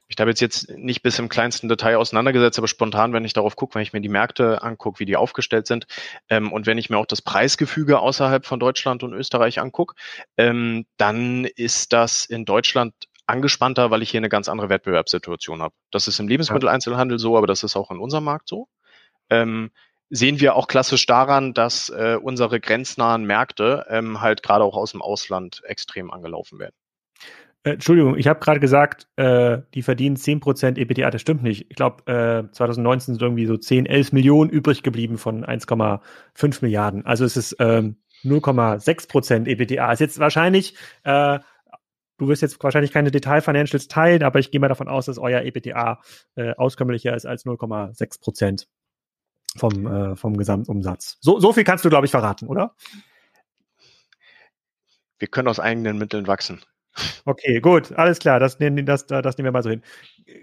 ich habe jetzt jetzt nicht bis im kleinsten Detail auseinandergesetzt, aber spontan, wenn ich darauf gucke, wenn ich mir die Märkte angucke, wie die aufgestellt sind ähm, und wenn ich mir auch das Preisgefüge außerhalb von Deutschland und Österreich angucke, ähm, dann ist das in Deutschland angespannter, weil ich hier eine ganz andere Wettbewerbssituation habe. Das ist im Lebensmitteleinzelhandel so, aber das ist auch in unserem Markt so. Ähm, sehen wir auch klassisch daran, dass äh, unsere grenznahen Märkte ähm, halt gerade auch aus dem Ausland extrem angelaufen werden. Äh, Entschuldigung, ich habe gerade gesagt, äh, die verdienen 10% EBTA, das stimmt nicht. Ich glaube, äh, 2019 sind irgendwie so 10, 11 Millionen übrig geblieben von 1,5 Milliarden. Also es ist ähm, 0,6% EBTA. Ist jetzt wahrscheinlich, äh, du wirst jetzt wahrscheinlich keine Detail-Financials teilen, aber ich gehe mal davon aus, dass euer EBTA äh, auskömmlicher ist als 0,6% vom, vom Gesamtumsatz. So, so viel kannst du, glaube ich, verraten, oder? Wir können aus eigenen Mitteln wachsen. Okay, gut, alles klar, das, das, das nehmen wir mal so hin.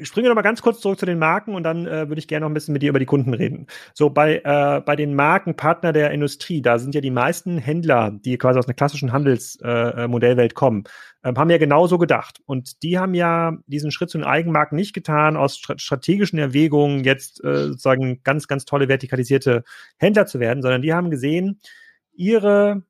Springen wir noch mal ganz kurz zurück zu den Marken und dann äh, würde ich gerne noch ein bisschen mit dir über die Kunden reden. So, bei, äh, bei den Marken Partner der Industrie, da sind ja die meisten Händler, die quasi aus einer klassischen Handelsmodellwelt äh, kommen, ähm, haben ja genauso gedacht. Und die haben ja diesen Schritt zu den Eigenmarken nicht getan, aus strategischen Erwägungen jetzt äh, sozusagen ganz, ganz tolle vertikalisierte Händler zu werden, sondern die haben gesehen, ihre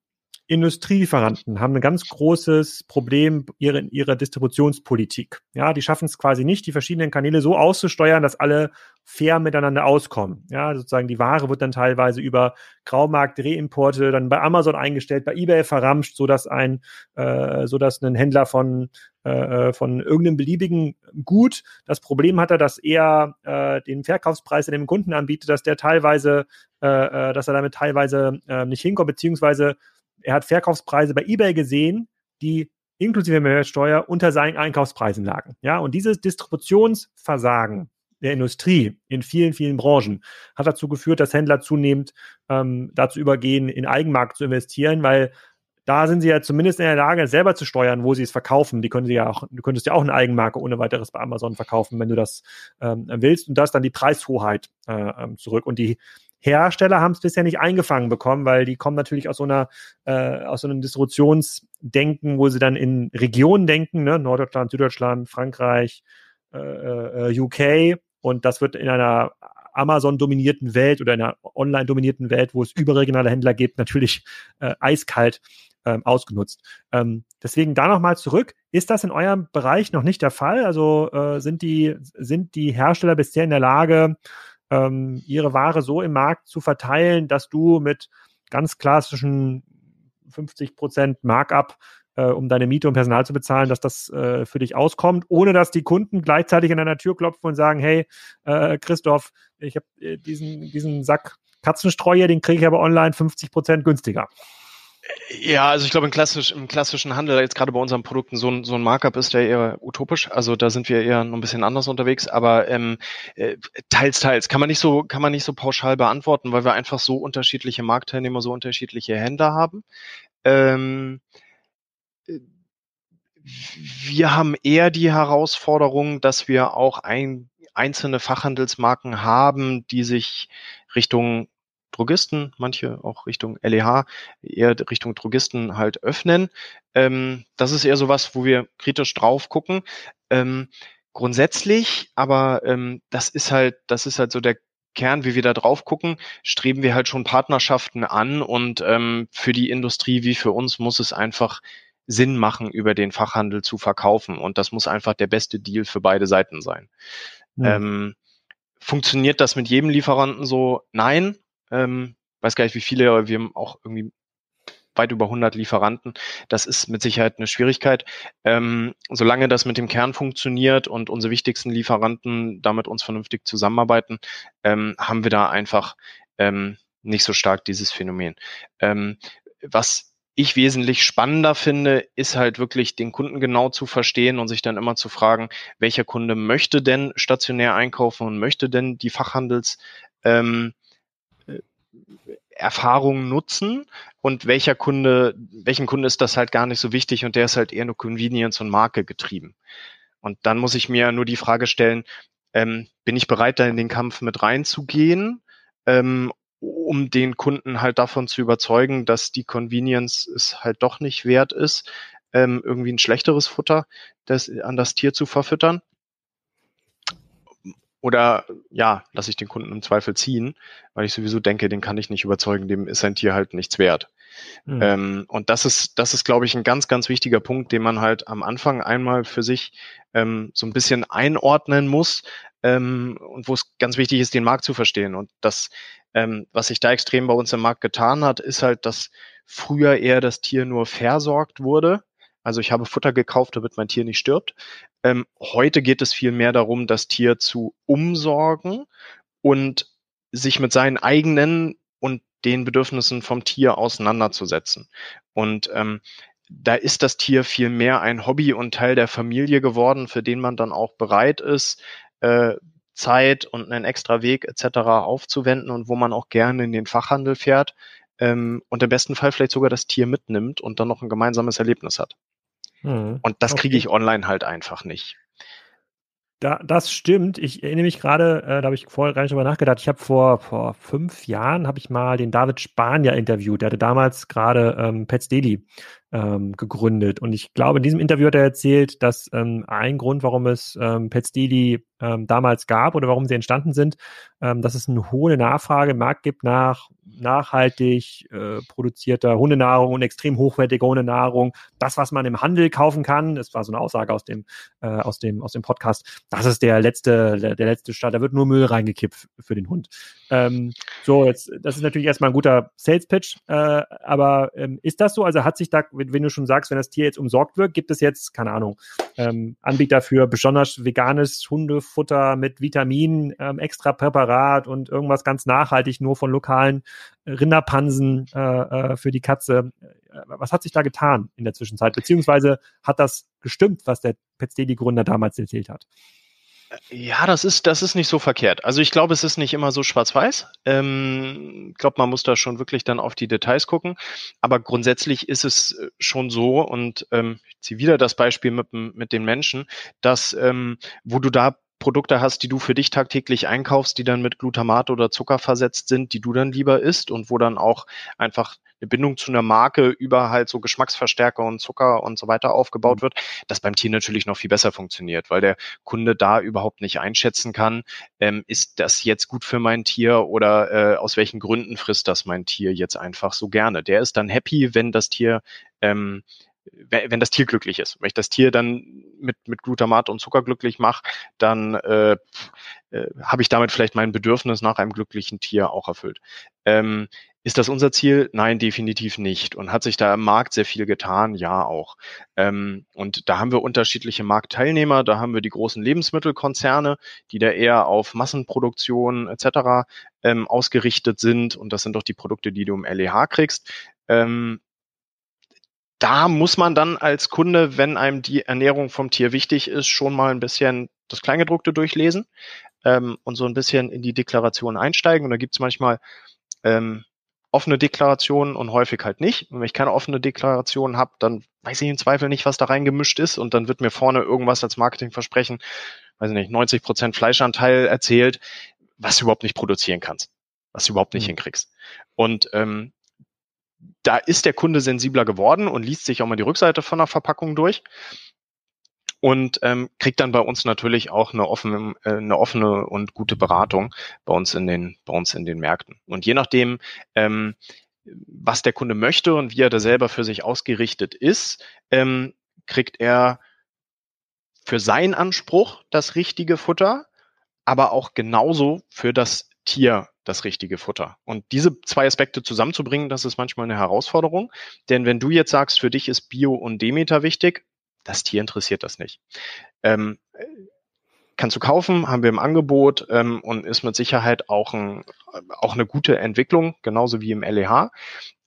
Industrielieferanten haben ein ganz großes Problem in ihrer Distributionspolitik. Ja, die schaffen es quasi nicht, die verschiedenen Kanäle so auszusteuern, dass alle fair miteinander auskommen. Ja, sozusagen die Ware wird dann teilweise über Graumarkt, Reimporte dann bei Amazon eingestellt, bei eBay verramscht, so dass ein, äh, so dass ein Händler von äh, von irgendeinem beliebigen Gut das Problem hat dass er äh, den Verkaufspreis dem Kunden anbietet, dass der teilweise, äh, äh, dass er damit teilweise äh, nicht hinkommt, beziehungsweise er hat Verkaufspreise bei eBay gesehen, die inklusive Mehrwertsteuer unter seinen Einkaufspreisen lagen. Ja, und dieses Distributionsversagen der Industrie in vielen, vielen Branchen hat dazu geführt, dass Händler zunehmend ähm, dazu übergehen, in Eigenmarkt zu investieren, weil da sind sie ja zumindest in der Lage, selber zu steuern, wo sie es verkaufen. Die können sie ja auch, du könntest ja auch eine Eigenmarke ohne weiteres bei Amazon verkaufen, wenn du das ähm, willst. Und das dann die Preishoheit äh, ähm, zurück. Und die Hersteller haben es bisher nicht eingefangen bekommen, weil die kommen natürlich aus so einer äh, aus so einem Distributionsdenken, wo sie dann in Regionen denken, ne? Norddeutschland, Süddeutschland, Frankreich, äh, äh, UK und das wird in einer Amazon-dominierten Welt oder einer online-dominierten Welt, wo es überregionale Händler gibt, natürlich äh, eiskalt ähm, ausgenutzt. Ähm, deswegen da nochmal zurück. Ist das in eurem Bereich noch nicht der Fall? Also äh, sind, die, sind die Hersteller bisher in der Lage, ähm, ihre Ware so im Markt zu verteilen, dass du mit ganz klassischen 50 Prozent Markup äh, um deine Miete und Personal zu bezahlen, dass das äh, für dich auskommt, ohne dass die Kunden gleichzeitig an deiner Tür klopfen und sagen, hey, äh, Christoph, ich habe äh, diesen, diesen Sack Katzenstreu, den kriege ich aber online 50 Prozent günstiger. Ja, also ich glaube, im, klassisch, im klassischen Handel, jetzt gerade bei unseren Produkten, so ein, so ein Markup ist ja eher utopisch. Also da sind wir eher noch ein bisschen anders unterwegs, aber ähm, äh, teils, teils kann man nicht so, kann man nicht so pauschal beantworten, weil wir einfach so unterschiedliche Marktteilnehmer, so unterschiedliche Händler haben. Ähm, wir haben eher die Herausforderung, dass wir auch ein, einzelne Fachhandelsmarken haben, die sich Richtung Drogisten, manche auch Richtung LEH, eher Richtung Drogisten halt öffnen. Ähm, das ist eher so was, wo wir kritisch drauf gucken. Ähm, grundsätzlich, aber ähm, das ist halt, das ist halt so der Kern, wie wir da drauf gucken, streben wir halt schon Partnerschaften an und ähm, für die Industrie wie für uns muss es einfach Sinn machen, über den Fachhandel zu verkaufen und das muss einfach der beste Deal für beide Seiten sein. Ja. Ähm, funktioniert das mit jedem Lieferanten so? Nein, ähm, weiß gar nicht wie viele, aber wir haben auch irgendwie weit über 100 Lieferanten. Das ist mit Sicherheit eine Schwierigkeit. Ähm, solange das mit dem Kern funktioniert und unsere wichtigsten Lieferanten damit uns vernünftig zusammenarbeiten, ähm, haben wir da einfach ähm, nicht so stark dieses Phänomen. Ähm, was ich wesentlich spannender finde, ist halt wirklich den Kunden genau zu verstehen und sich dann immer zu fragen, welcher Kunde möchte denn stationär einkaufen und möchte denn die Fachhandels ähm, Erfahrungen nutzen und welcher Kunde, welchen Kunde ist das halt gar nicht so wichtig und der ist halt eher nur Convenience und Marke getrieben. Und dann muss ich mir nur die Frage stellen, ähm, bin ich bereit, da in den Kampf mit reinzugehen, ähm, um den Kunden halt davon zu überzeugen, dass die Convenience es halt doch nicht wert ist, ähm, irgendwie ein schlechteres Futter das, an das Tier zu verfüttern. Oder ja, lasse ich den Kunden im Zweifel ziehen, weil ich sowieso denke, den kann ich nicht überzeugen, dem ist sein Tier halt nichts wert. Mhm. Ähm, und das ist, das ist, glaube ich, ein ganz, ganz wichtiger Punkt, den man halt am Anfang einmal für sich ähm, so ein bisschen einordnen muss ähm, und wo es ganz wichtig ist, den Markt zu verstehen. Und das, ähm, was sich da extrem bei uns im Markt getan hat, ist halt, dass früher eher das Tier nur versorgt wurde. Also ich habe Futter gekauft, damit mein Tier nicht stirbt. Ähm, heute geht es viel mehr darum, das Tier zu umsorgen und sich mit seinen eigenen und den Bedürfnissen vom Tier auseinanderzusetzen. Und ähm, da ist das Tier viel mehr ein Hobby und Teil der Familie geworden, für den man dann auch bereit ist, äh, Zeit und einen extra Weg etc. aufzuwenden und wo man auch gerne in den Fachhandel fährt ähm, und im besten Fall vielleicht sogar das Tier mitnimmt und dann noch ein gemeinsames Erlebnis hat. Mhm. Und das okay. kriege ich online halt einfach nicht. Da, das stimmt. Ich erinnere mich gerade, äh, da habe ich vorher gar nicht drüber nachgedacht. Ich habe vor, vor fünf Jahren habe ich mal den David Spanier interviewt. Der hatte damals gerade ähm, Pets Daily ähm, gegründet. Und ich glaube, in diesem Interview hat er erzählt, dass ähm, ein Grund, warum es ähm, Pets Daily ähm, damals gab oder warum sie entstanden sind, ähm, dass es eine hohe Nachfrage im Markt gibt nach nachhaltig äh, produzierter Hundenahrung und extrem hochwertiger Hundenahrung. Das, was man im Handel kaufen kann, das war so eine Aussage aus dem, äh, aus dem, aus dem Podcast, das ist der letzte, der, der letzte Start. Da wird nur Müll reingekippt für den Hund. Ähm, so, jetzt, das ist natürlich erstmal ein guter Sales Pitch, äh, aber ähm, ist das so? Also hat sich da, wenn, du schon sagst, wenn das Tier jetzt umsorgt wird, gibt es jetzt, keine Ahnung, ähm, Anbieter für besonders veganes Hundefutter mit Vitaminen, ähm, extra Präparat und irgendwas ganz nachhaltig nur von lokalen Rinderpansen äh, äh, für die Katze. Äh, was hat sich da getan in der Zwischenzeit? Beziehungsweise hat das gestimmt, was der Petstedi-Gründer damals erzählt hat? Ja, das ist, das ist nicht so verkehrt. Also ich glaube, es ist nicht immer so schwarz-weiß. Ähm, ich glaube, man muss da schon wirklich dann auf die Details gucken. Aber grundsätzlich ist es äh, schon so, und ähm, ich ziehe wieder das Beispiel mit, mit den Menschen, dass ähm, wo du da Produkte hast, die du für dich tagtäglich einkaufst, die dann mit Glutamat oder Zucker versetzt sind, die du dann lieber isst und wo dann auch einfach eine Bindung zu einer Marke über halt so Geschmacksverstärker und Zucker und so weiter aufgebaut mhm. wird, das beim Tier natürlich noch viel besser funktioniert, weil der Kunde da überhaupt nicht einschätzen kann, ähm, ist das jetzt gut für mein Tier oder äh, aus welchen Gründen frisst das mein Tier jetzt einfach so gerne. Der ist dann happy, wenn das Tier ähm, wenn das Tier glücklich ist. Wenn ich das Tier dann mit, mit Glutamat und Zucker glücklich mache, dann äh, äh, habe ich damit vielleicht mein Bedürfnis nach einem glücklichen Tier auch erfüllt. Ähm, ist das unser Ziel? Nein, definitiv nicht. Und hat sich da im Markt sehr viel getan? Ja, auch. Ähm, und da haben wir unterschiedliche Marktteilnehmer. Da haben wir die großen Lebensmittelkonzerne, die da eher auf Massenproduktion etc. Ähm, ausgerichtet sind. Und das sind doch die Produkte, die du im LEH kriegst. Ähm, da muss man dann als Kunde, wenn einem die Ernährung vom Tier wichtig ist, schon mal ein bisschen das Kleingedruckte durchlesen ähm, und so ein bisschen in die Deklaration einsteigen. Und da gibt's manchmal ähm, offene Deklarationen und häufig halt nicht. Und wenn ich keine offene Deklaration habe, dann weiß ich im Zweifel nicht, was da reingemischt ist und dann wird mir vorne irgendwas als Marketingversprechen, weiß ich nicht, 90 Prozent Fleischanteil erzählt, was du überhaupt nicht produzieren kannst, was du überhaupt nicht mhm. hinkriegst. Und ähm, da ist der Kunde sensibler geworden und liest sich auch mal die Rückseite von der Verpackung durch und ähm, kriegt dann bei uns natürlich auch eine offene, äh, eine offene und gute Beratung bei uns in den, bei uns in den Märkten. Und je nachdem, ähm, was der Kunde möchte und wie er da selber für sich ausgerichtet ist, ähm, kriegt er für seinen Anspruch das richtige Futter, aber auch genauso für das Tier das richtige Futter. Und diese zwei Aspekte zusammenzubringen, das ist manchmal eine Herausforderung. Denn wenn du jetzt sagst, für dich ist Bio und Demeter wichtig, das Tier interessiert das nicht. Ähm, kannst du kaufen, haben wir im Angebot ähm, und ist mit Sicherheit auch, ein, auch eine gute Entwicklung, genauso wie im LEH.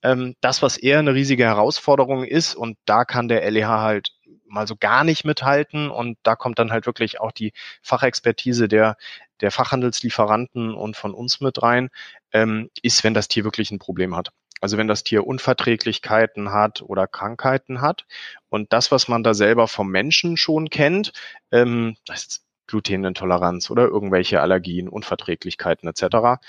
Ähm, das, was eher eine riesige Herausforderung ist, und da kann der LEH halt mal so gar nicht mithalten und da kommt dann halt wirklich auch die Fachexpertise der, der Fachhandelslieferanten und von uns mit rein, ähm, ist, wenn das Tier wirklich ein Problem hat. Also wenn das Tier Unverträglichkeiten hat oder Krankheiten hat. Und das, was man da selber vom Menschen schon kennt, ähm, das ist Glutenintoleranz oder irgendwelche Allergien, Unverträglichkeiten etc.,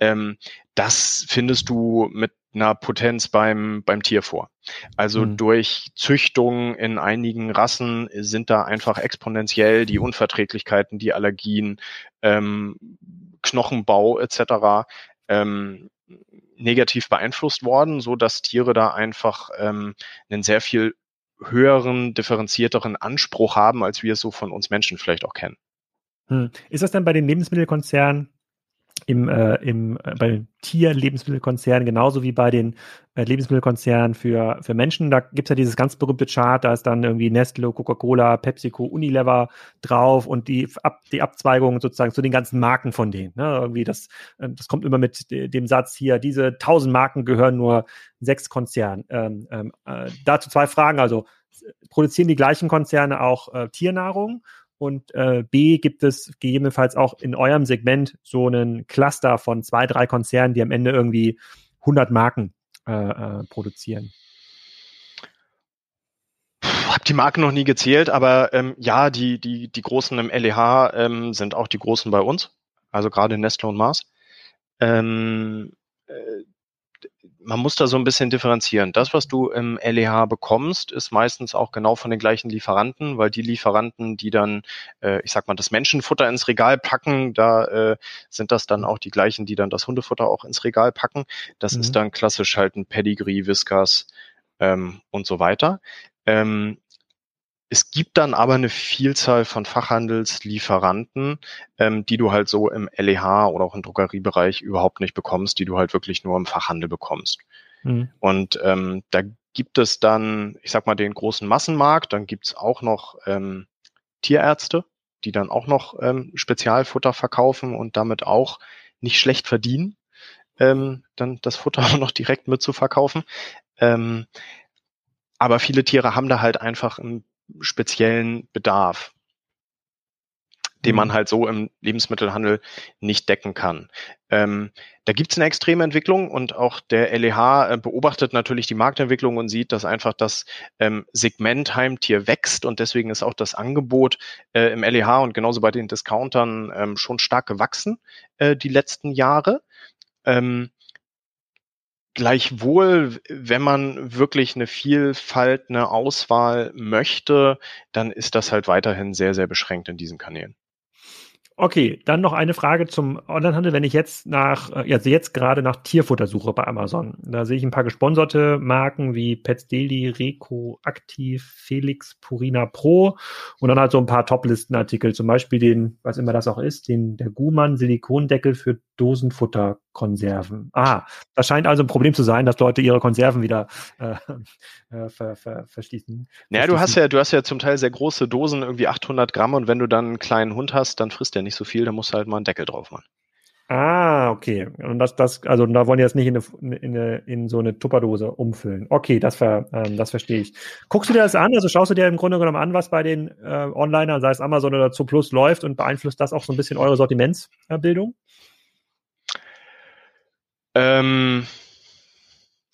ähm, das findest du mit einer Potenz beim, beim Tier vor. Also mhm. durch Züchtung in einigen Rassen sind da einfach exponentiell die Unverträglichkeiten, die Allergien, ähm, Knochenbau etc. Ähm, negativ beeinflusst worden, so dass Tiere da einfach ähm, einen sehr viel höheren, differenzierteren Anspruch haben, als wir es so von uns Menschen vielleicht auch kennen. Hm. Ist das denn bei den Lebensmittelkonzernen im, äh, im, äh, bei den Tier-Lebensmittelkonzernen genauso wie bei den äh, Lebensmittelkonzernen für, für Menschen. Da gibt es ja dieses ganz berühmte Chart, da ist dann irgendwie Nestle, Coca-Cola, PepsiCo, Unilever drauf und die, Ab, die Abzweigung sozusagen zu den ganzen Marken von denen. Ne? Irgendwie das, äh, das kommt immer mit dem Satz hier, diese tausend Marken gehören nur sechs Konzernen. Ähm, ähm, äh, dazu zwei Fragen. Also produzieren die gleichen Konzerne auch äh, Tiernahrung? Und äh, B, gibt es gegebenenfalls auch in eurem Segment so einen Cluster von zwei, drei Konzernen, die am Ende irgendwie 100 Marken äh, äh, produzieren? Hab die Marken noch nie gezählt, aber ähm, ja, die, die, die großen im LEH ähm, sind auch die großen bei uns. Also gerade Nestle und Mars. Ähm, äh, man muss da so ein bisschen differenzieren. Das, was du im LEH bekommst, ist meistens auch genau von den gleichen Lieferanten, weil die Lieferanten, die dann, äh, ich sag mal, das Menschenfutter ins Regal packen, da äh, sind das dann auch die gleichen, die dann das Hundefutter auch ins Regal packen. Das mhm. ist dann klassisch halt ein Pedigree, Whiskas ähm, und so weiter. Ähm, es gibt dann aber eine Vielzahl von Fachhandelslieferanten, ähm, die du halt so im LEH oder auch im Drogeriebereich überhaupt nicht bekommst, die du halt wirklich nur im Fachhandel bekommst. Mhm. Und ähm, da gibt es dann, ich sag mal, den großen Massenmarkt, dann gibt's auch noch ähm, Tierärzte, die dann auch noch ähm, Spezialfutter verkaufen und damit auch nicht schlecht verdienen, ähm, dann das Futter auch noch direkt mit zu verkaufen. Ähm, aber viele Tiere haben da halt einfach ein speziellen Bedarf, den man mhm. halt so im Lebensmittelhandel nicht decken kann. Ähm, da gibt es eine extreme Entwicklung und auch der LEH äh, beobachtet natürlich die Marktentwicklung und sieht, dass einfach das ähm, Segment Heimtier wächst und deswegen ist auch das Angebot äh, im LEH und genauso bei den Discountern ähm, schon stark gewachsen äh, die letzten Jahre. Ähm, Gleichwohl, wenn man wirklich eine Vielfalt, eine Auswahl möchte, dann ist das halt weiterhin sehr, sehr beschränkt in diesen Kanälen. Okay, dann noch eine Frage zum Onlinehandel. Wenn ich jetzt nach, also jetzt gerade nach Tierfutter suche bei Amazon, da sehe ich ein paar gesponserte Marken wie Pets Daily, Reco, Aktiv, Felix, Purina Pro und dann halt so ein paar Top-Listenartikel, zum Beispiel den, was immer das auch ist, den der Guman Silikondeckel für Dosenfutterkonserven. Ah, das scheint also ein Problem zu sein, dass Leute ihre Konserven wieder äh, äh, ver, ver, verschließen. Naja, du hast ja, du hast ja zum Teil sehr große Dosen, irgendwie 800 Gramm und wenn du dann einen kleinen Hund hast, dann frisst der nicht so viel, dann musst du halt mal einen Deckel drauf machen. Ah, okay. Und das, das, also da wollen die jetzt nicht in, eine, in, eine, in so eine Tupperdose umfüllen. Okay, das, ver, ähm, das verstehe ich. Guckst du dir das an? Also schaust du dir im Grunde genommen an, was bei den äh, Onlinern, sei es Amazon oder Zooplus, läuft und beeinflusst das auch so ein bisschen eure Sortimentsbildung? Ähm,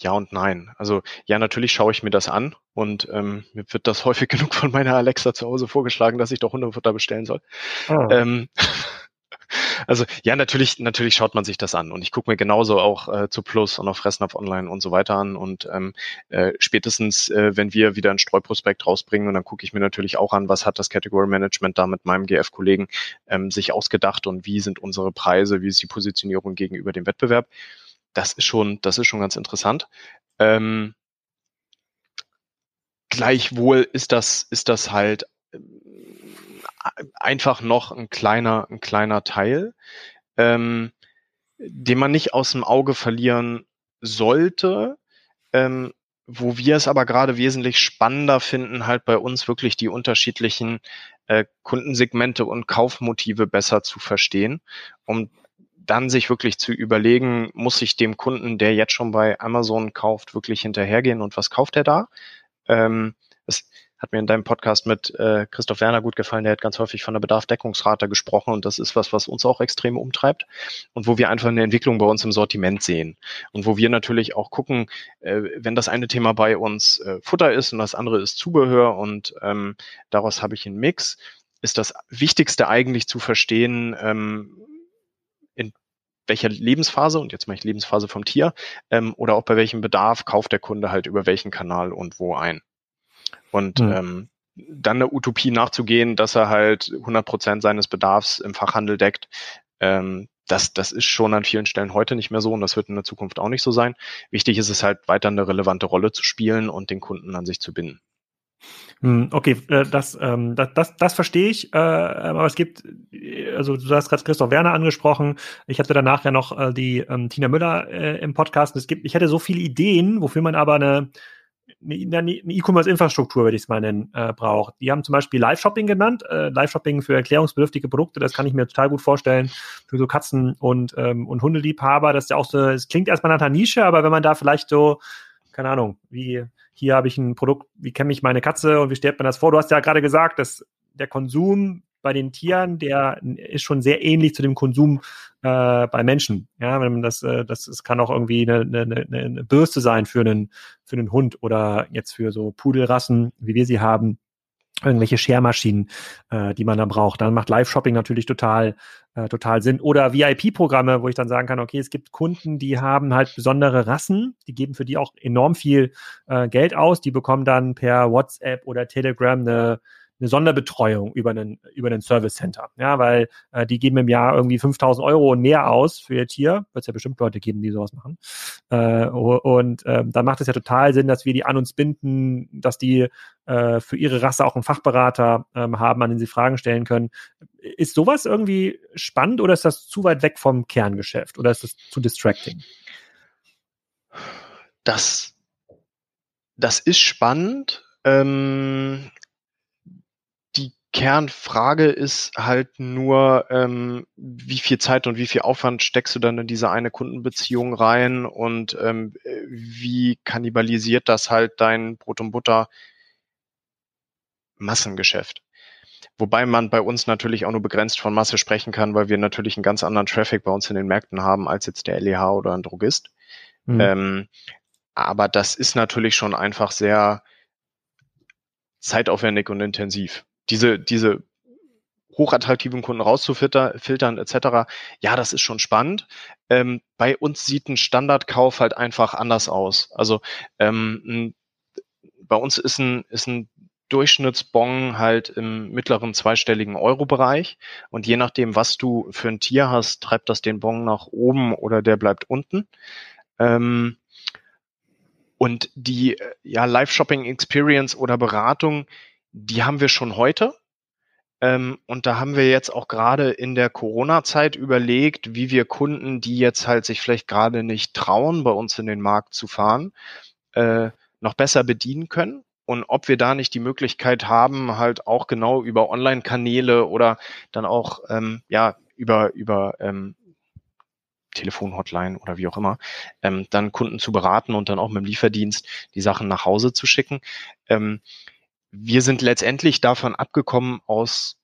ja und nein. Also ja, natürlich schaue ich mir das an und ähm, mir wird das häufig genug von meiner Alexa zu Hause vorgeschlagen, dass ich doch Hundefutter bestellen soll. Oh. Ähm, also ja, natürlich, natürlich schaut man sich das an und ich gucke mir genauso auch äh, zu Plus und auf Fressnapf Online und so weiter an und ähm, äh, spätestens, äh, wenn wir wieder ein Streuprospekt rausbringen und dann gucke ich mir natürlich auch an, was hat das Category Management da mit meinem GF-Kollegen ähm, sich ausgedacht und wie sind unsere Preise, wie ist die Positionierung gegenüber dem Wettbewerb das ist schon, das ist schon ganz interessant. Ähm, gleichwohl ist das, ist das halt äh, einfach noch ein kleiner, ein kleiner Teil, ähm, den man nicht aus dem Auge verlieren sollte, ähm, wo wir es aber gerade wesentlich spannender finden, halt bei uns wirklich die unterschiedlichen äh, Kundensegmente und Kaufmotive besser zu verstehen, um dann sich wirklich zu überlegen, muss ich dem Kunden, der jetzt schon bei Amazon kauft, wirklich hinterhergehen und was kauft er da? Ähm, das hat mir in deinem Podcast mit äh, Christoph Werner gut gefallen, der hat ganz häufig von der Bedarfdeckungsrate gesprochen und das ist was, was uns auch extrem umtreibt und wo wir einfach eine Entwicklung bei uns im Sortiment sehen und wo wir natürlich auch gucken, äh, wenn das eine Thema bei uns äh, Futter ist und das andere ist Zubehör und ähm, daraus habe ich einen Mix, ist das Wichtigste eigentlich zu verstehen, ähm, welcher Lebensphase, und jetzt mache ich Lebensphase vom Tier, ähm, oder auch bei welchem Bedarf kauft der Kunde halt über welchen Kanal und wo ein. Und mhm. ähm, dann eine Utopie nachzugehen, dass er halt 100 Prozent seines Bedarfs im Fachhandel deckt, ähm, das, das ist schon an vielen Stellen heute nicht mehr so und das wird in der Zukunft auch nicht so sein. Wichtig ist es halt weiter eine relevante Rolle zu spielen und den Kunden an sich zu binden. Hm, okay, äh, das, ähm, das, das, das verstehe ich, äh, aber es gibt, also du hast gerade Christoph Werner angesprochen, ich hatte danach ja noch äh, die ähm, Tina Müller äh, im Podcast. Es gibt, ich hätte so viele Ideen, wofür man aber eine eine E-Commerce-Infrastruktur, würde ich es mal nennen, äh, braucht. Die haben zum Beispiel Live-Shopping genannt. Äh, Live-Shopping für erklärungsbedürftige Produkte, das kann ich mir total gut vorstellen für so Katzen- und, ähm, und Hundeliebhaber. Das ist ja auch so, es klingt erstmal nach einer Nische, aber wenn man da vielleicht so, keine Ahnung, wie hier habe ich ein Produkt, wie kenne ich meine Katze und wie stellt man das vor? Du hast ja gerade gesagt, dass der Konsum bei den Tieren, der ist schon sehr ähnlich zu dem Konsum äh, bei Menschen. Ja, wenn man das, äh, das, das kann auch irgendwie eine, eine, eine Bürste sein für einen, für einen Hund oder jetzt für so Pudelrassen, wie wir sie haben irgendwelche Schermaschinen, äh, die man dann braucht. Dann macht Live-Shopping natürlich total, äh, total Sinn. Oder VIP-Programme, wo ich dann sagen kann, okay, es gibt Kunden, die haben halt besondere Rassen, die geben für die auch enorm viel äh, Geld aus, die bekommen dann per WhatsApp oder Telegram eine eine Sonderbetreuung über einen, über einen Service Center. Ja, weil äh, die geben im Jahr irgendwie 5000 Euro und mehr aus für ihr Tier. Wird es ja bestimmt Leute geben, die sowas machen. Äh, und äh, dann macht es ja total Sinn, dass wir die an uns binden, dass die äh, für ihre Rasse auch einen Fachberater ähm, haben, an den sie Fragen stellen können. Ist sowas irgendwie spannend oder ist das zu weit weg vom Kerngeschäft oder ist das zu distracting? Das, das ist spannend. Ähm, Kernfrage ist halt nur, ähm, wie viel Zeit und wie viel Aufwand steckst du dann in diese eine Kundenbeziehung rein und ähm, wie kannibalisiert das halt dein Brot und Butter Massengeschäft? Wobei man bei uns natürlich auch nur begrenzt von Masse sprechen kann, weil wir natürlich einen ganz anderen Traffic bei uns in den Märkten haben als jetzt der LEH oder ein Drogist. Mhm. Ähm, aber das ist natürlich schon einfach sehr zeitaufwendig und intensiv diese, diese hochattraktiven Kunden rauszufiltern etc. Ja, das ist schon spannend. Ähm, bei uns sieht ein Standardkauf halt einfach anders aus. Also ähm, bei uns ist ein, ist ein Durchschnittsbon halt im mittleren zweistelligen Euro-Bereich. Und je nachdem, was du für ein Tier hast, treibt das den Bon nach oben oder der bleibt unten. Ähm, und die ja, Live-Shopping-Experience oder Beratung, die haben wir schon heute. Ähm, und da haben wir jetzt auch gerade in der Corona-Zeit überlegt, wie wir Kunden, die jetzt halt sich vielleicht gerade nicht trauen, bei uns in den Markt zu fahren, äh, noch besser bedienen können. Und ob wir da nicht die Möglichkeit haben, halt auch genau über Online-Kanäle oder dann auch ähm, ja über über ähm, Telefonhotline oder wie auch immer, ähm, dann Kunden zu beraten und dann auch mit dem Lieferdienst die Sachen nach Hause zu schicken. Ähm, wir sind letztendlich davon abgekommen aus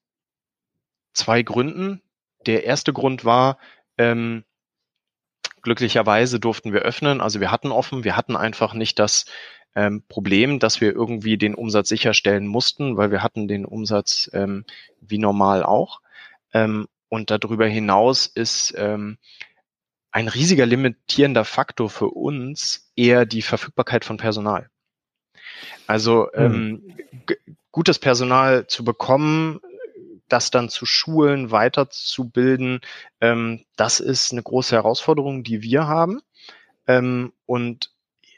zwei Gründen. Der erste Grund war, ähm, glücklicherweise durften wir öffnen, also wir hatten offen, wir hatten einfach nicht das ähm, Problem, dass wir irgendwie den Umsatz sicherstellen mussten, weil wir hatten den Umsatz ähm, wie normal auch. Ähm, und darüber hinaus ist ähm, ein riesiger limitierender Faktor für uns eher die Verfügbarkeit von Personal. Also mhm. ähm, gutes Personal zu bekommen, das dann zu schulen, weiterzubilden, ähm, das ist eine große Herausforderung, die wir haben. Ähm, und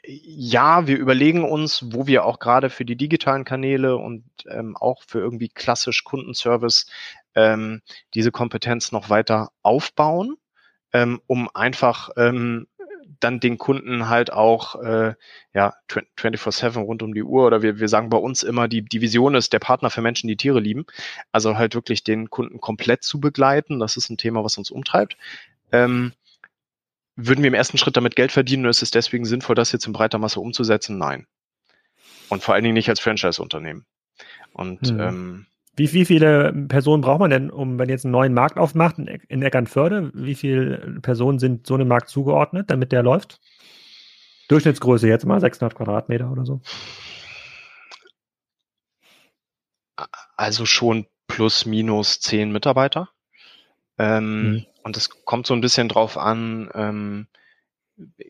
ja, wir überlegen uns, wo wir auch gerade für die digitalen Kanäle und ähm, auch für irgendwie klassisch Kundenservice ähm, diese Kompetenz noch weiter aufbauen, ähm, um einfach ähm, dann den Kunden halt auch äh, ja 24/7 rund um die Uhr oder wir, wir sagen bei uns immer, die, die Vision ist der Partner für Menschen, die Tiere lieben. Also halt wirklich den Kunden komplett zu begleiten. Das ist ein Thema, was uns umtreibt. Ähm, würden wir im ersten Schritt damit Geld verdienen und ist es deswegen sinnvoll, das jetzt in breiter Masse umzusetzen? Nein. Und vor allen Dingen nicht als Franchise-Unternehmen. Und mhm. ähm, wie, wie viele Personen braucht man denn, um, wenn jetzt einen neuen Markt aufmacht in Eckernförde, wie viele Personen sind so einem Markt zugeordnet, damit der läuft? Durchschnittsgröße jetzt mal 600 Quadratmeter oder so? Also schon plus minus zehn Mitarbeiter. Ähm, mhm. und es kommt so ein bisschen drauf an, ähm,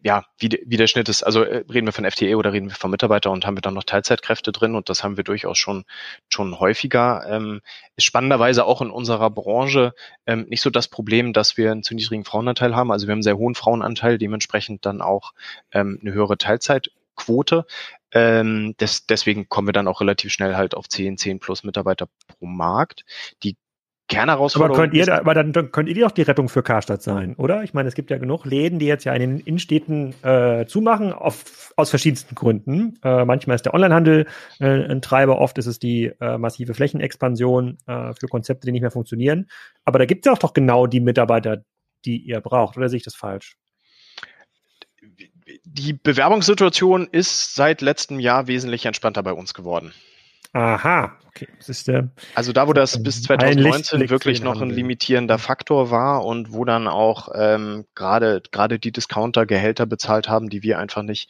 ja, wie, wie der Schnitt ist. Also äh, reden wir von FTE oder reden wir von Mitarbeiter und haben wir dann noch Teilzeitkräfte drin und das haben wir durchaus schon schon häufiger. Ähm, ist spannenderweise auch in unserer Branche ähm, nicht so das Problem, dass wir einen zu niedrigen Frauenanteil haben. Also wir haben einen sehr hohen Frauenanteil, dementsprechend dann auch ähm, eine höhere Teilzeitquote. Ähm, des, deswegen kommen wir dann auch relativ schnell halt auf 10, 10 plus Mitarbeiter pro Markt. Die Kernherausforderung. Aber könnt ihr, da, aber dann, dann könnt ihr doch die Rettung für Karstadt sein, oder? Ich meine, es gibt ja genug Läden, die jetzt ja in den Innenstädten äh, zumachen, auf, aus verschiedensten Gründen. Äh, manchmal ist der Onlinehandel äh, ein Treiber, oft ist es die äh, massive Flächenexpansion äh, für Konzepte, die nicht mehr funktionieren. Aber da gibt es ja auch doch genau die Mitarbeiter, die ihr braucht, oder sehe ich das falsch? Die Bewerbungssituation ist seit letztem Jahr wesentlich entspannter bei uns geworden. Aha, okay. Das ist der, also da, wo das bis 2019 wirklich noch ein limitierender Faktor war und wo dann auch ähm, gerade gerade die Discounter Gehälter bezahlt haben, die wir einfach nicht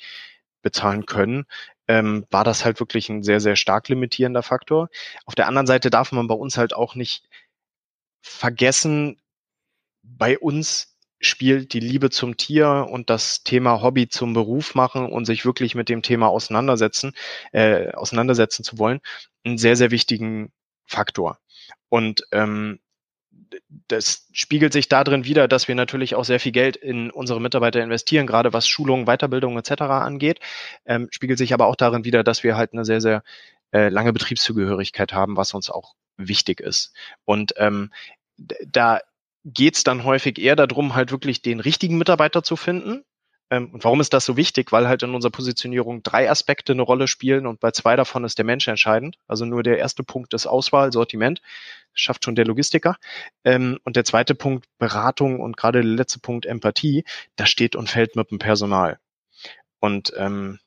bezahlen können, ähm, war das halt wirklich ein sehr, sehr stark limitierender Faktor. Auf der anderen Seite darf man bei uns halt auch nicht vergessen, bei uns spielt die Liebe zum Tier und das Thema Hobby zum Beruf machen und sich wirklich mit dem Thema auseinandersetzen, äh, auseinandersetzen zu wollen, einen sehr, sehr wichtigen Faktor. Und ähm, das spiegelt sich darin wieder, dass wir natürlich auch sehr viel Geld in unsere Mitarbeiter investieren, gerade was Schulung, Weiterbildung etc. angeht. Ähm, spiegelt sich aber auch darin wieder, dass wir halt eine sehr, sehr äh, lange Betriebszugehörigkeit haben, was uns auch wichtig ist. Und ähm, da geht es dann häufig eher darum, halt wirklich den richtigen Mitarbeiter zu finden. Ähm, und warum ist das so wichtig? Weil halt in unserer Positionierung drei Aspekte eine Rolle spielen und bei zwei davon ist der Mensch entscheidend. Also nur der erste Punkt ist Auswahl, Sortiment. Schafft schon der Logistiker. Ähm, und der zweite Punkt, Beratung und gerade der letzte Punkt, Empathie, das steht und fällt mit dem Personal. Und ähm,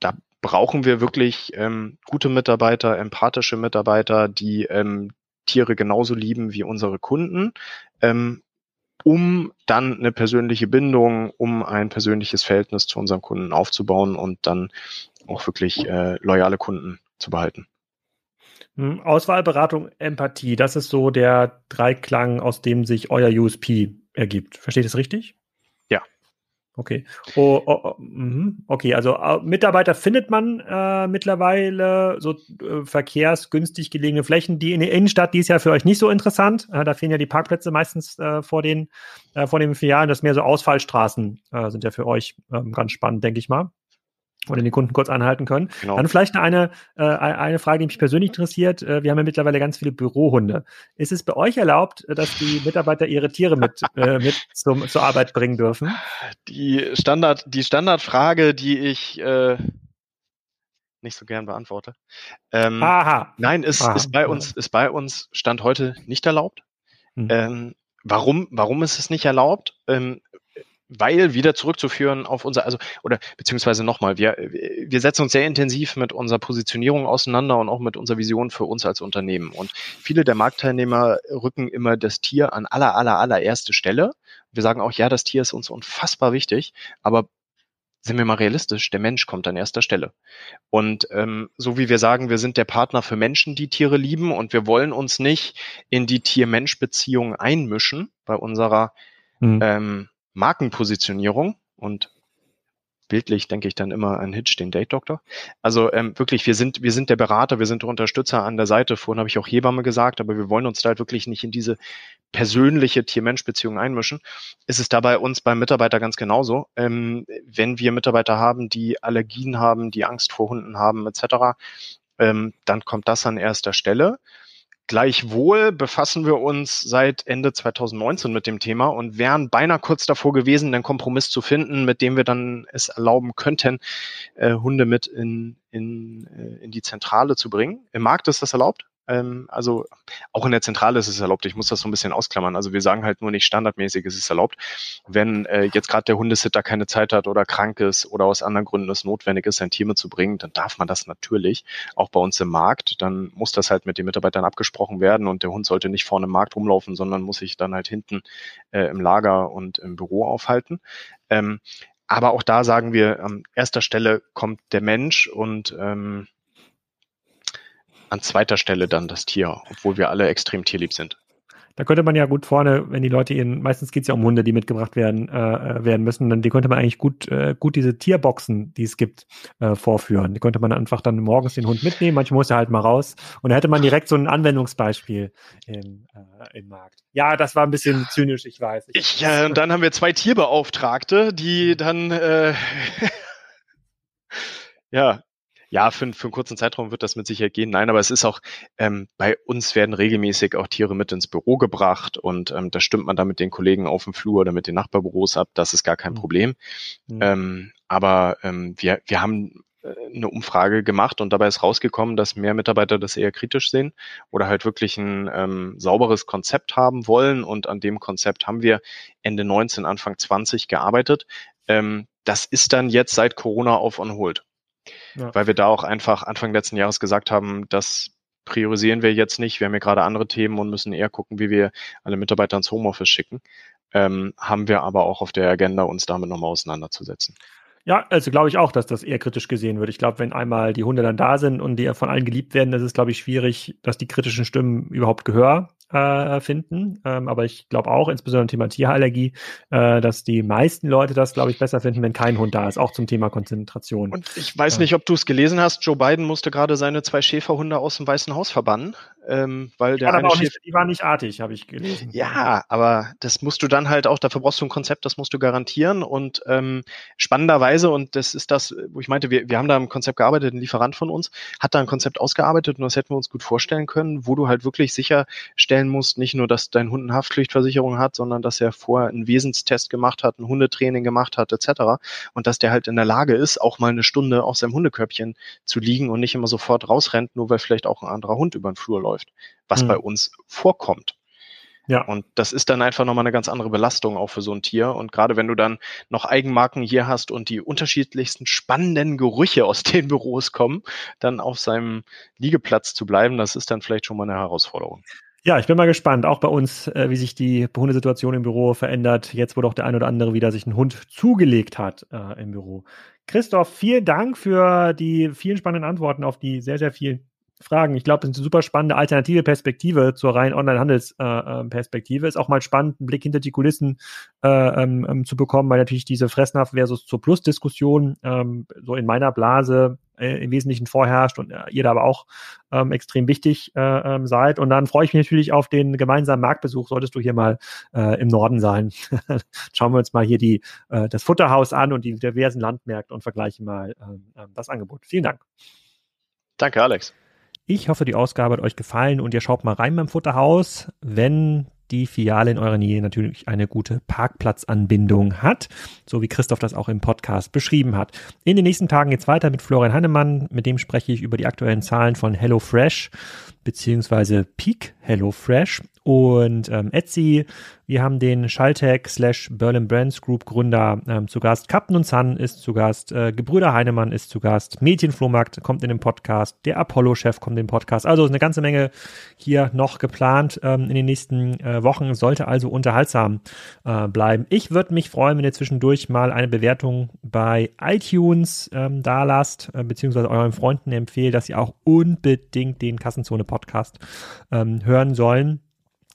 da brauchen wir wirklich ähm, gute Mitarbeiter, empathische Mitarbeiter, die ähm, Tiere genauso lieben wie unsere Kunden, ähm, um dann eine persönliche Bindung, um ein persönliches Verhältnis zu unseren Kunden aufzubauen und dann auch wirklich äh, loyale Kunden zu behalten. Hm, Auswahlberatung, Empathie, das ist so der Dreiklang, aus dem sich euer USP ergibt. Versteht ihr das richtig? Okay. Oh, oh, oh, mhm. okay, also äh, Mitarbeiter findet man äh, mittlerweile so äh, verkehrsgünstig gelegene Flächen, die in der Innenstadt, die ist ja für euch nicht so interessant. Äh, da fehlen ja die Parkplätze meistens äh, vor den äh, vor den Filialen. Das mehr so Ausfallstraßen sind ja für euch ähm, ganz spannend, denke ich mal oder den Kunden kurz anhalten können. Genau. Dann vielleicht eine, äh, eine Frage, die mich persönlich interessiert. Äh, wir haben ja mittlerweile ganz viele Bürohunde. Ist es bei euch erlaubt, dass die Mitarbeiter ihre Tiere mit, äh, mit zum, zur Arbeit bringen dürfen? Die Standard, die Standardfrage, die ich äh, nicht so gern beantworte. Ähm, Aha. Nein, ist, Aha. ist bei uns, ist bei uns Stand heute nicht erlaubt. Hm. Ähm, warum, warum ist es nicht erlaubt? Ähm, weil wieder zurückzuführen auf unser, also, oder beziehungsweise nochmal, wir, wir setzen uns sehr intensiv mit unserer Positionierung auseinander und auch mit unserer Vision für uns als Unternehmen. Und viele der Marktteilnehmer rücken immer das Tier an aller, aller, allererste Stelle. Wir sagen auch, ja, das Tier ist uns unfassbar wichtig, aber sind wir mal realistisch, der Mensch kommt an erster Stelle. Und ähm, so wie wir sagen, wir sind der Partner für Menschen, die Tiere lieben und wir wollen uns nicht in die Tier-Mensch-Beziehung einmischen bei unserer mhm. ähm, Markenpositionierung und bildlich denke ich dann immer an Hitch, den Date Doctor. Also ähm, wirklich, wir sind, wir sind der Berater, wir sind der Unterstützer an der Seite. Vorhin habe ich auch Hebamme gesagt, aber wir wollen uns da halt wirklich nicht in diese persönliche Tier-Mensch-Beziehung einmischen. Ist es da bei uns beim Mitarbeiter ganz genauso. Ähm, wenn wir Mitarbeiter haben, die Allergien haben, die Angst vor Hunden haben, etc., ähm, dann kommt das an erster Stelle. Gleichwohl befassen wir uns seit Ende 2019 mit dem Thema und wären beinahe kurz davor gewesen, einen Kompromiss zu finden, mit dem wir dann es erlauben könnten, äh, Hunde mit in, in, äh, in die Zentrale zu bringen. Im Markt ist das erlaubt. Ähm, also auch in der Zentrale ist es erlaubt. Ich muss das so ein bisschen ausklammern. Also wir sagen halt nur nicht standardmäßig ist es erlaubt. Wenn äh, jetzt gerade der Hundesitter keine Zeit hat oder krank ist oder aus anderen Gründen es notwendig ist, sein Tier mitzubringen, dann darf man das natürlich. Auch bei uns im Markt. Dann muss das halt mit den Mitarbeitern abgesprochen werden und der Hund sollte nicht vorne im Markt rumlaufen, sondern muss sich dann halt hinten äh, im Lager und im Büro aufhalten. Ähm, aber auch da sagen wir, an erster Stelle kommt der Mensch und ähm, an zweiter Stelle dann das Tier, obwohl wir alle extrem tierlieb sind. Da könnte man ja gut vorne, wenn die Leute ihren, meistens geht es ja um Hunde, die mitgebracht werden, äh, werden müssen, dann die könnte man eigentlich gut, äh, gut diese Tierboxen, die es gibt, äh, vorführen. Die könnte man einfach dann morgens den Hund mitnehmen, manchmal muss er halt mal raus. Und da hätte man direkt so ein Anwendungsbeispiel im, äh, im Markt. Ja, das war ein bisschen zynisch, ich weiß. Ich, ja, und dann haben wir zwei Tierbeauftragte, die dann äh, ja, ja, für, für einen kurzen Zeitraum wird das mit Sicherheit gehen. Nein, aber es ist auch, ähm, bei uns werden regelmäßig auch Tiere mit ins Büro gebracht und ähm, da stimmt man dann mit den Kollegen auf dem Flur oder mit den Nachbarbüros ab. Das ist gar kein mhm. Problem. Mhm. Ähm, aber ähm, wir, wir haben äh, eine Umfrage gemacht und dabei ist rausgekommen, dass mehr Mitarbeiter das eher kritisch sehen oder halt wirklich ein ähm, sauberes Konzept haben wollen. Und an dem Konzept haben wir Ende 19, Anfang 20 gearbeitet. Ähm, das ist dann jetzt seit Corona auf on hold ja. weil wir da auch einfach Anfang letzten Jahres gesagt haben, das priorisieren wir jetzt nicht. Wir haben ja gerade andere Themen und müssen eher gucken, wie wir alle Mitarbeiter ins Homeoffice schicken. Ähm, haben wir aber auch auf der Agenda, uns damit nochmal auseinanderzusetzen. Ja, also glaube ich auch, dass das eher kritisch gesehen wird. Ich glaube, wenn einmal die Hunde dann da sind und die von allen geliebt werden, ist es, glaube ich, schwierig, dass die kritischen Stimmen überhaupt Gehör äh, finden. Ähm, aber ich glaube auch, insbesondere im Thema Tierallergie, äh, dass die meisten Leute das, glaube ich, besser finden, wenn kein Hund da ist, auch zum Thema Konzentration. Und ich weiß nicht, ob du es gelesen hast, Joe Biden musste gerade seine zwei Schäferhunde aus dem Weißen Haus verbannen, ähm, weil der eine Schäfer nicht, die waren nicht artig, habe ich gelesen. Ja, aber das musst du dann halt auch, dafür brauchst du ein Konzept, das musst du garantieren und ähm, spannenderweise, und das ist das, wo ich meinte, wir, wir haben da im Konzept gearbeitet, ein Lieferant von uns hat da ein Konzept ausgearbeitet und das hätten wir uns gut vorstellen können, wo du halt wirklich sicherstellen sicherstellen musst, nicht nur, dass dein Hund eine Haftpflichtversicherung hat, sondern dass er vorher einen Wesenstest gemacht hat, ein Hundetraining gemacht hat, etc. Und dass der halt in der Lage ist, auch mal eine Stunde auf seinem Hundekörbchen zu liegen und nicht immer sofort rausrennt, nur weil vielleicht auch ein anderer Hund über den Flur läuft, was mhm. bei uns vorkommt. Ja. Und das ist dann einfach nochmal eine ganz andere Belastung auch für so ein Tier. Und gerade wenn du dann noch Eigenmarken hier hast und die unterschiedlichsten spannenden Gerüche aus den Büros kommen, dann auf seinem Liegeplatz zu bleiben, das ist dann vielleicht schon mal eine Herausforderung. Ja, ich bin mal gespannt, auch bei uns, äh, wie sich die Hundesituation im Büro verändert, jetzt wo doch der ein oder andere wieder sich einen Hund zugelegt hat äh, im Büro. Christoph, vielen Dank für die vielen spannenden Antworten auf die sehr, sehr vielen Fragen. Ich glaube, das ist eine super spannende alternative Perspektive zur rein Online-Handelsperspektive. Äh, ist auch mal spannend, einen Blick hinter die Kulissen äh, ähm, ähm, zu bekommen, weil natürlich diese Fressnapf versus zur Plus-Diskussion ähm, so in meiner Blase äh, im Wesentlichen vorherrscht und äh, ihr da aber auch ähm, extrem wichtig äh, ähm, seid. Und dann freue ich mich natürlich auf den gemeinsamen Marktbesuch, solltest du hier mal äh, im Norden sein. Schauen wir uns mal hier die, äh, das Futterhaus an und die diversen Landmärkte und vergleichen mal äh, das Angebot. Vielen Dank. Danke, Alex. Ich hoffe, die Ausgabe hat euch gefallen und ihr schaut mal rein beim Futterhaus, wenn die Filiale in eurer Nähe natürlich eine gute Parkplatzanbindung hat, so wie Christoph das auch im Podcast beschrieben hat. In den nächsten Tagen geht's weiter mit Florian Hannemann, mit dem spreche ich über die aktuellen Zahlen von HelloFresh beziehungsweise Peak HelloFresh und ähm, Etsy. Wir haben den Schalltech slash Berlin Brands Group Gründer ähm, zu Gast. Captain und Sun ist zu Gast. Äh, Gebrüder Heinemann ist zu Gast. Mädchenflohmarkt kommt in den Podcast. Der Apollo-Chef kommt in den Podcast. Also eine ganze Menge hier noch geplant ähm, in den nächsten äh, Wochen. Sollte also unterhaltsam äh, bleiben. Ich würde mich freuen, wenn ihr zwischendurch mal eine Bewertung bei iTunes ähm, da lasst, äh, beziehungsweise euren Freunden empfehlt, dass sie auch unbedingt den Kassenzone Podcast ähm, hören sollen.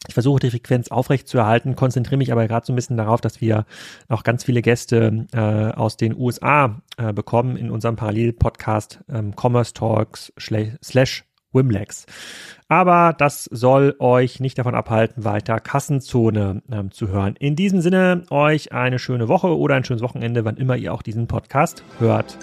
Ich versuche die Frequenz aufrecht zu erhalten, konzentriere mich aber gerade so ein bisschen darauf, dass wir auch ganz viele Gäste äh, aus den USA äh, bekommen in unserem Parallel-Podcast ähm, Commerce Talks slash Wimlex. Aber das soll euch nicht davon abhalten, weiter Kassenzone ähm, zu hören. In diesem Sinne, euch eine schöne Woche oder ein schönes Wochenende, wann immer ihr auch diesen Podcast hört.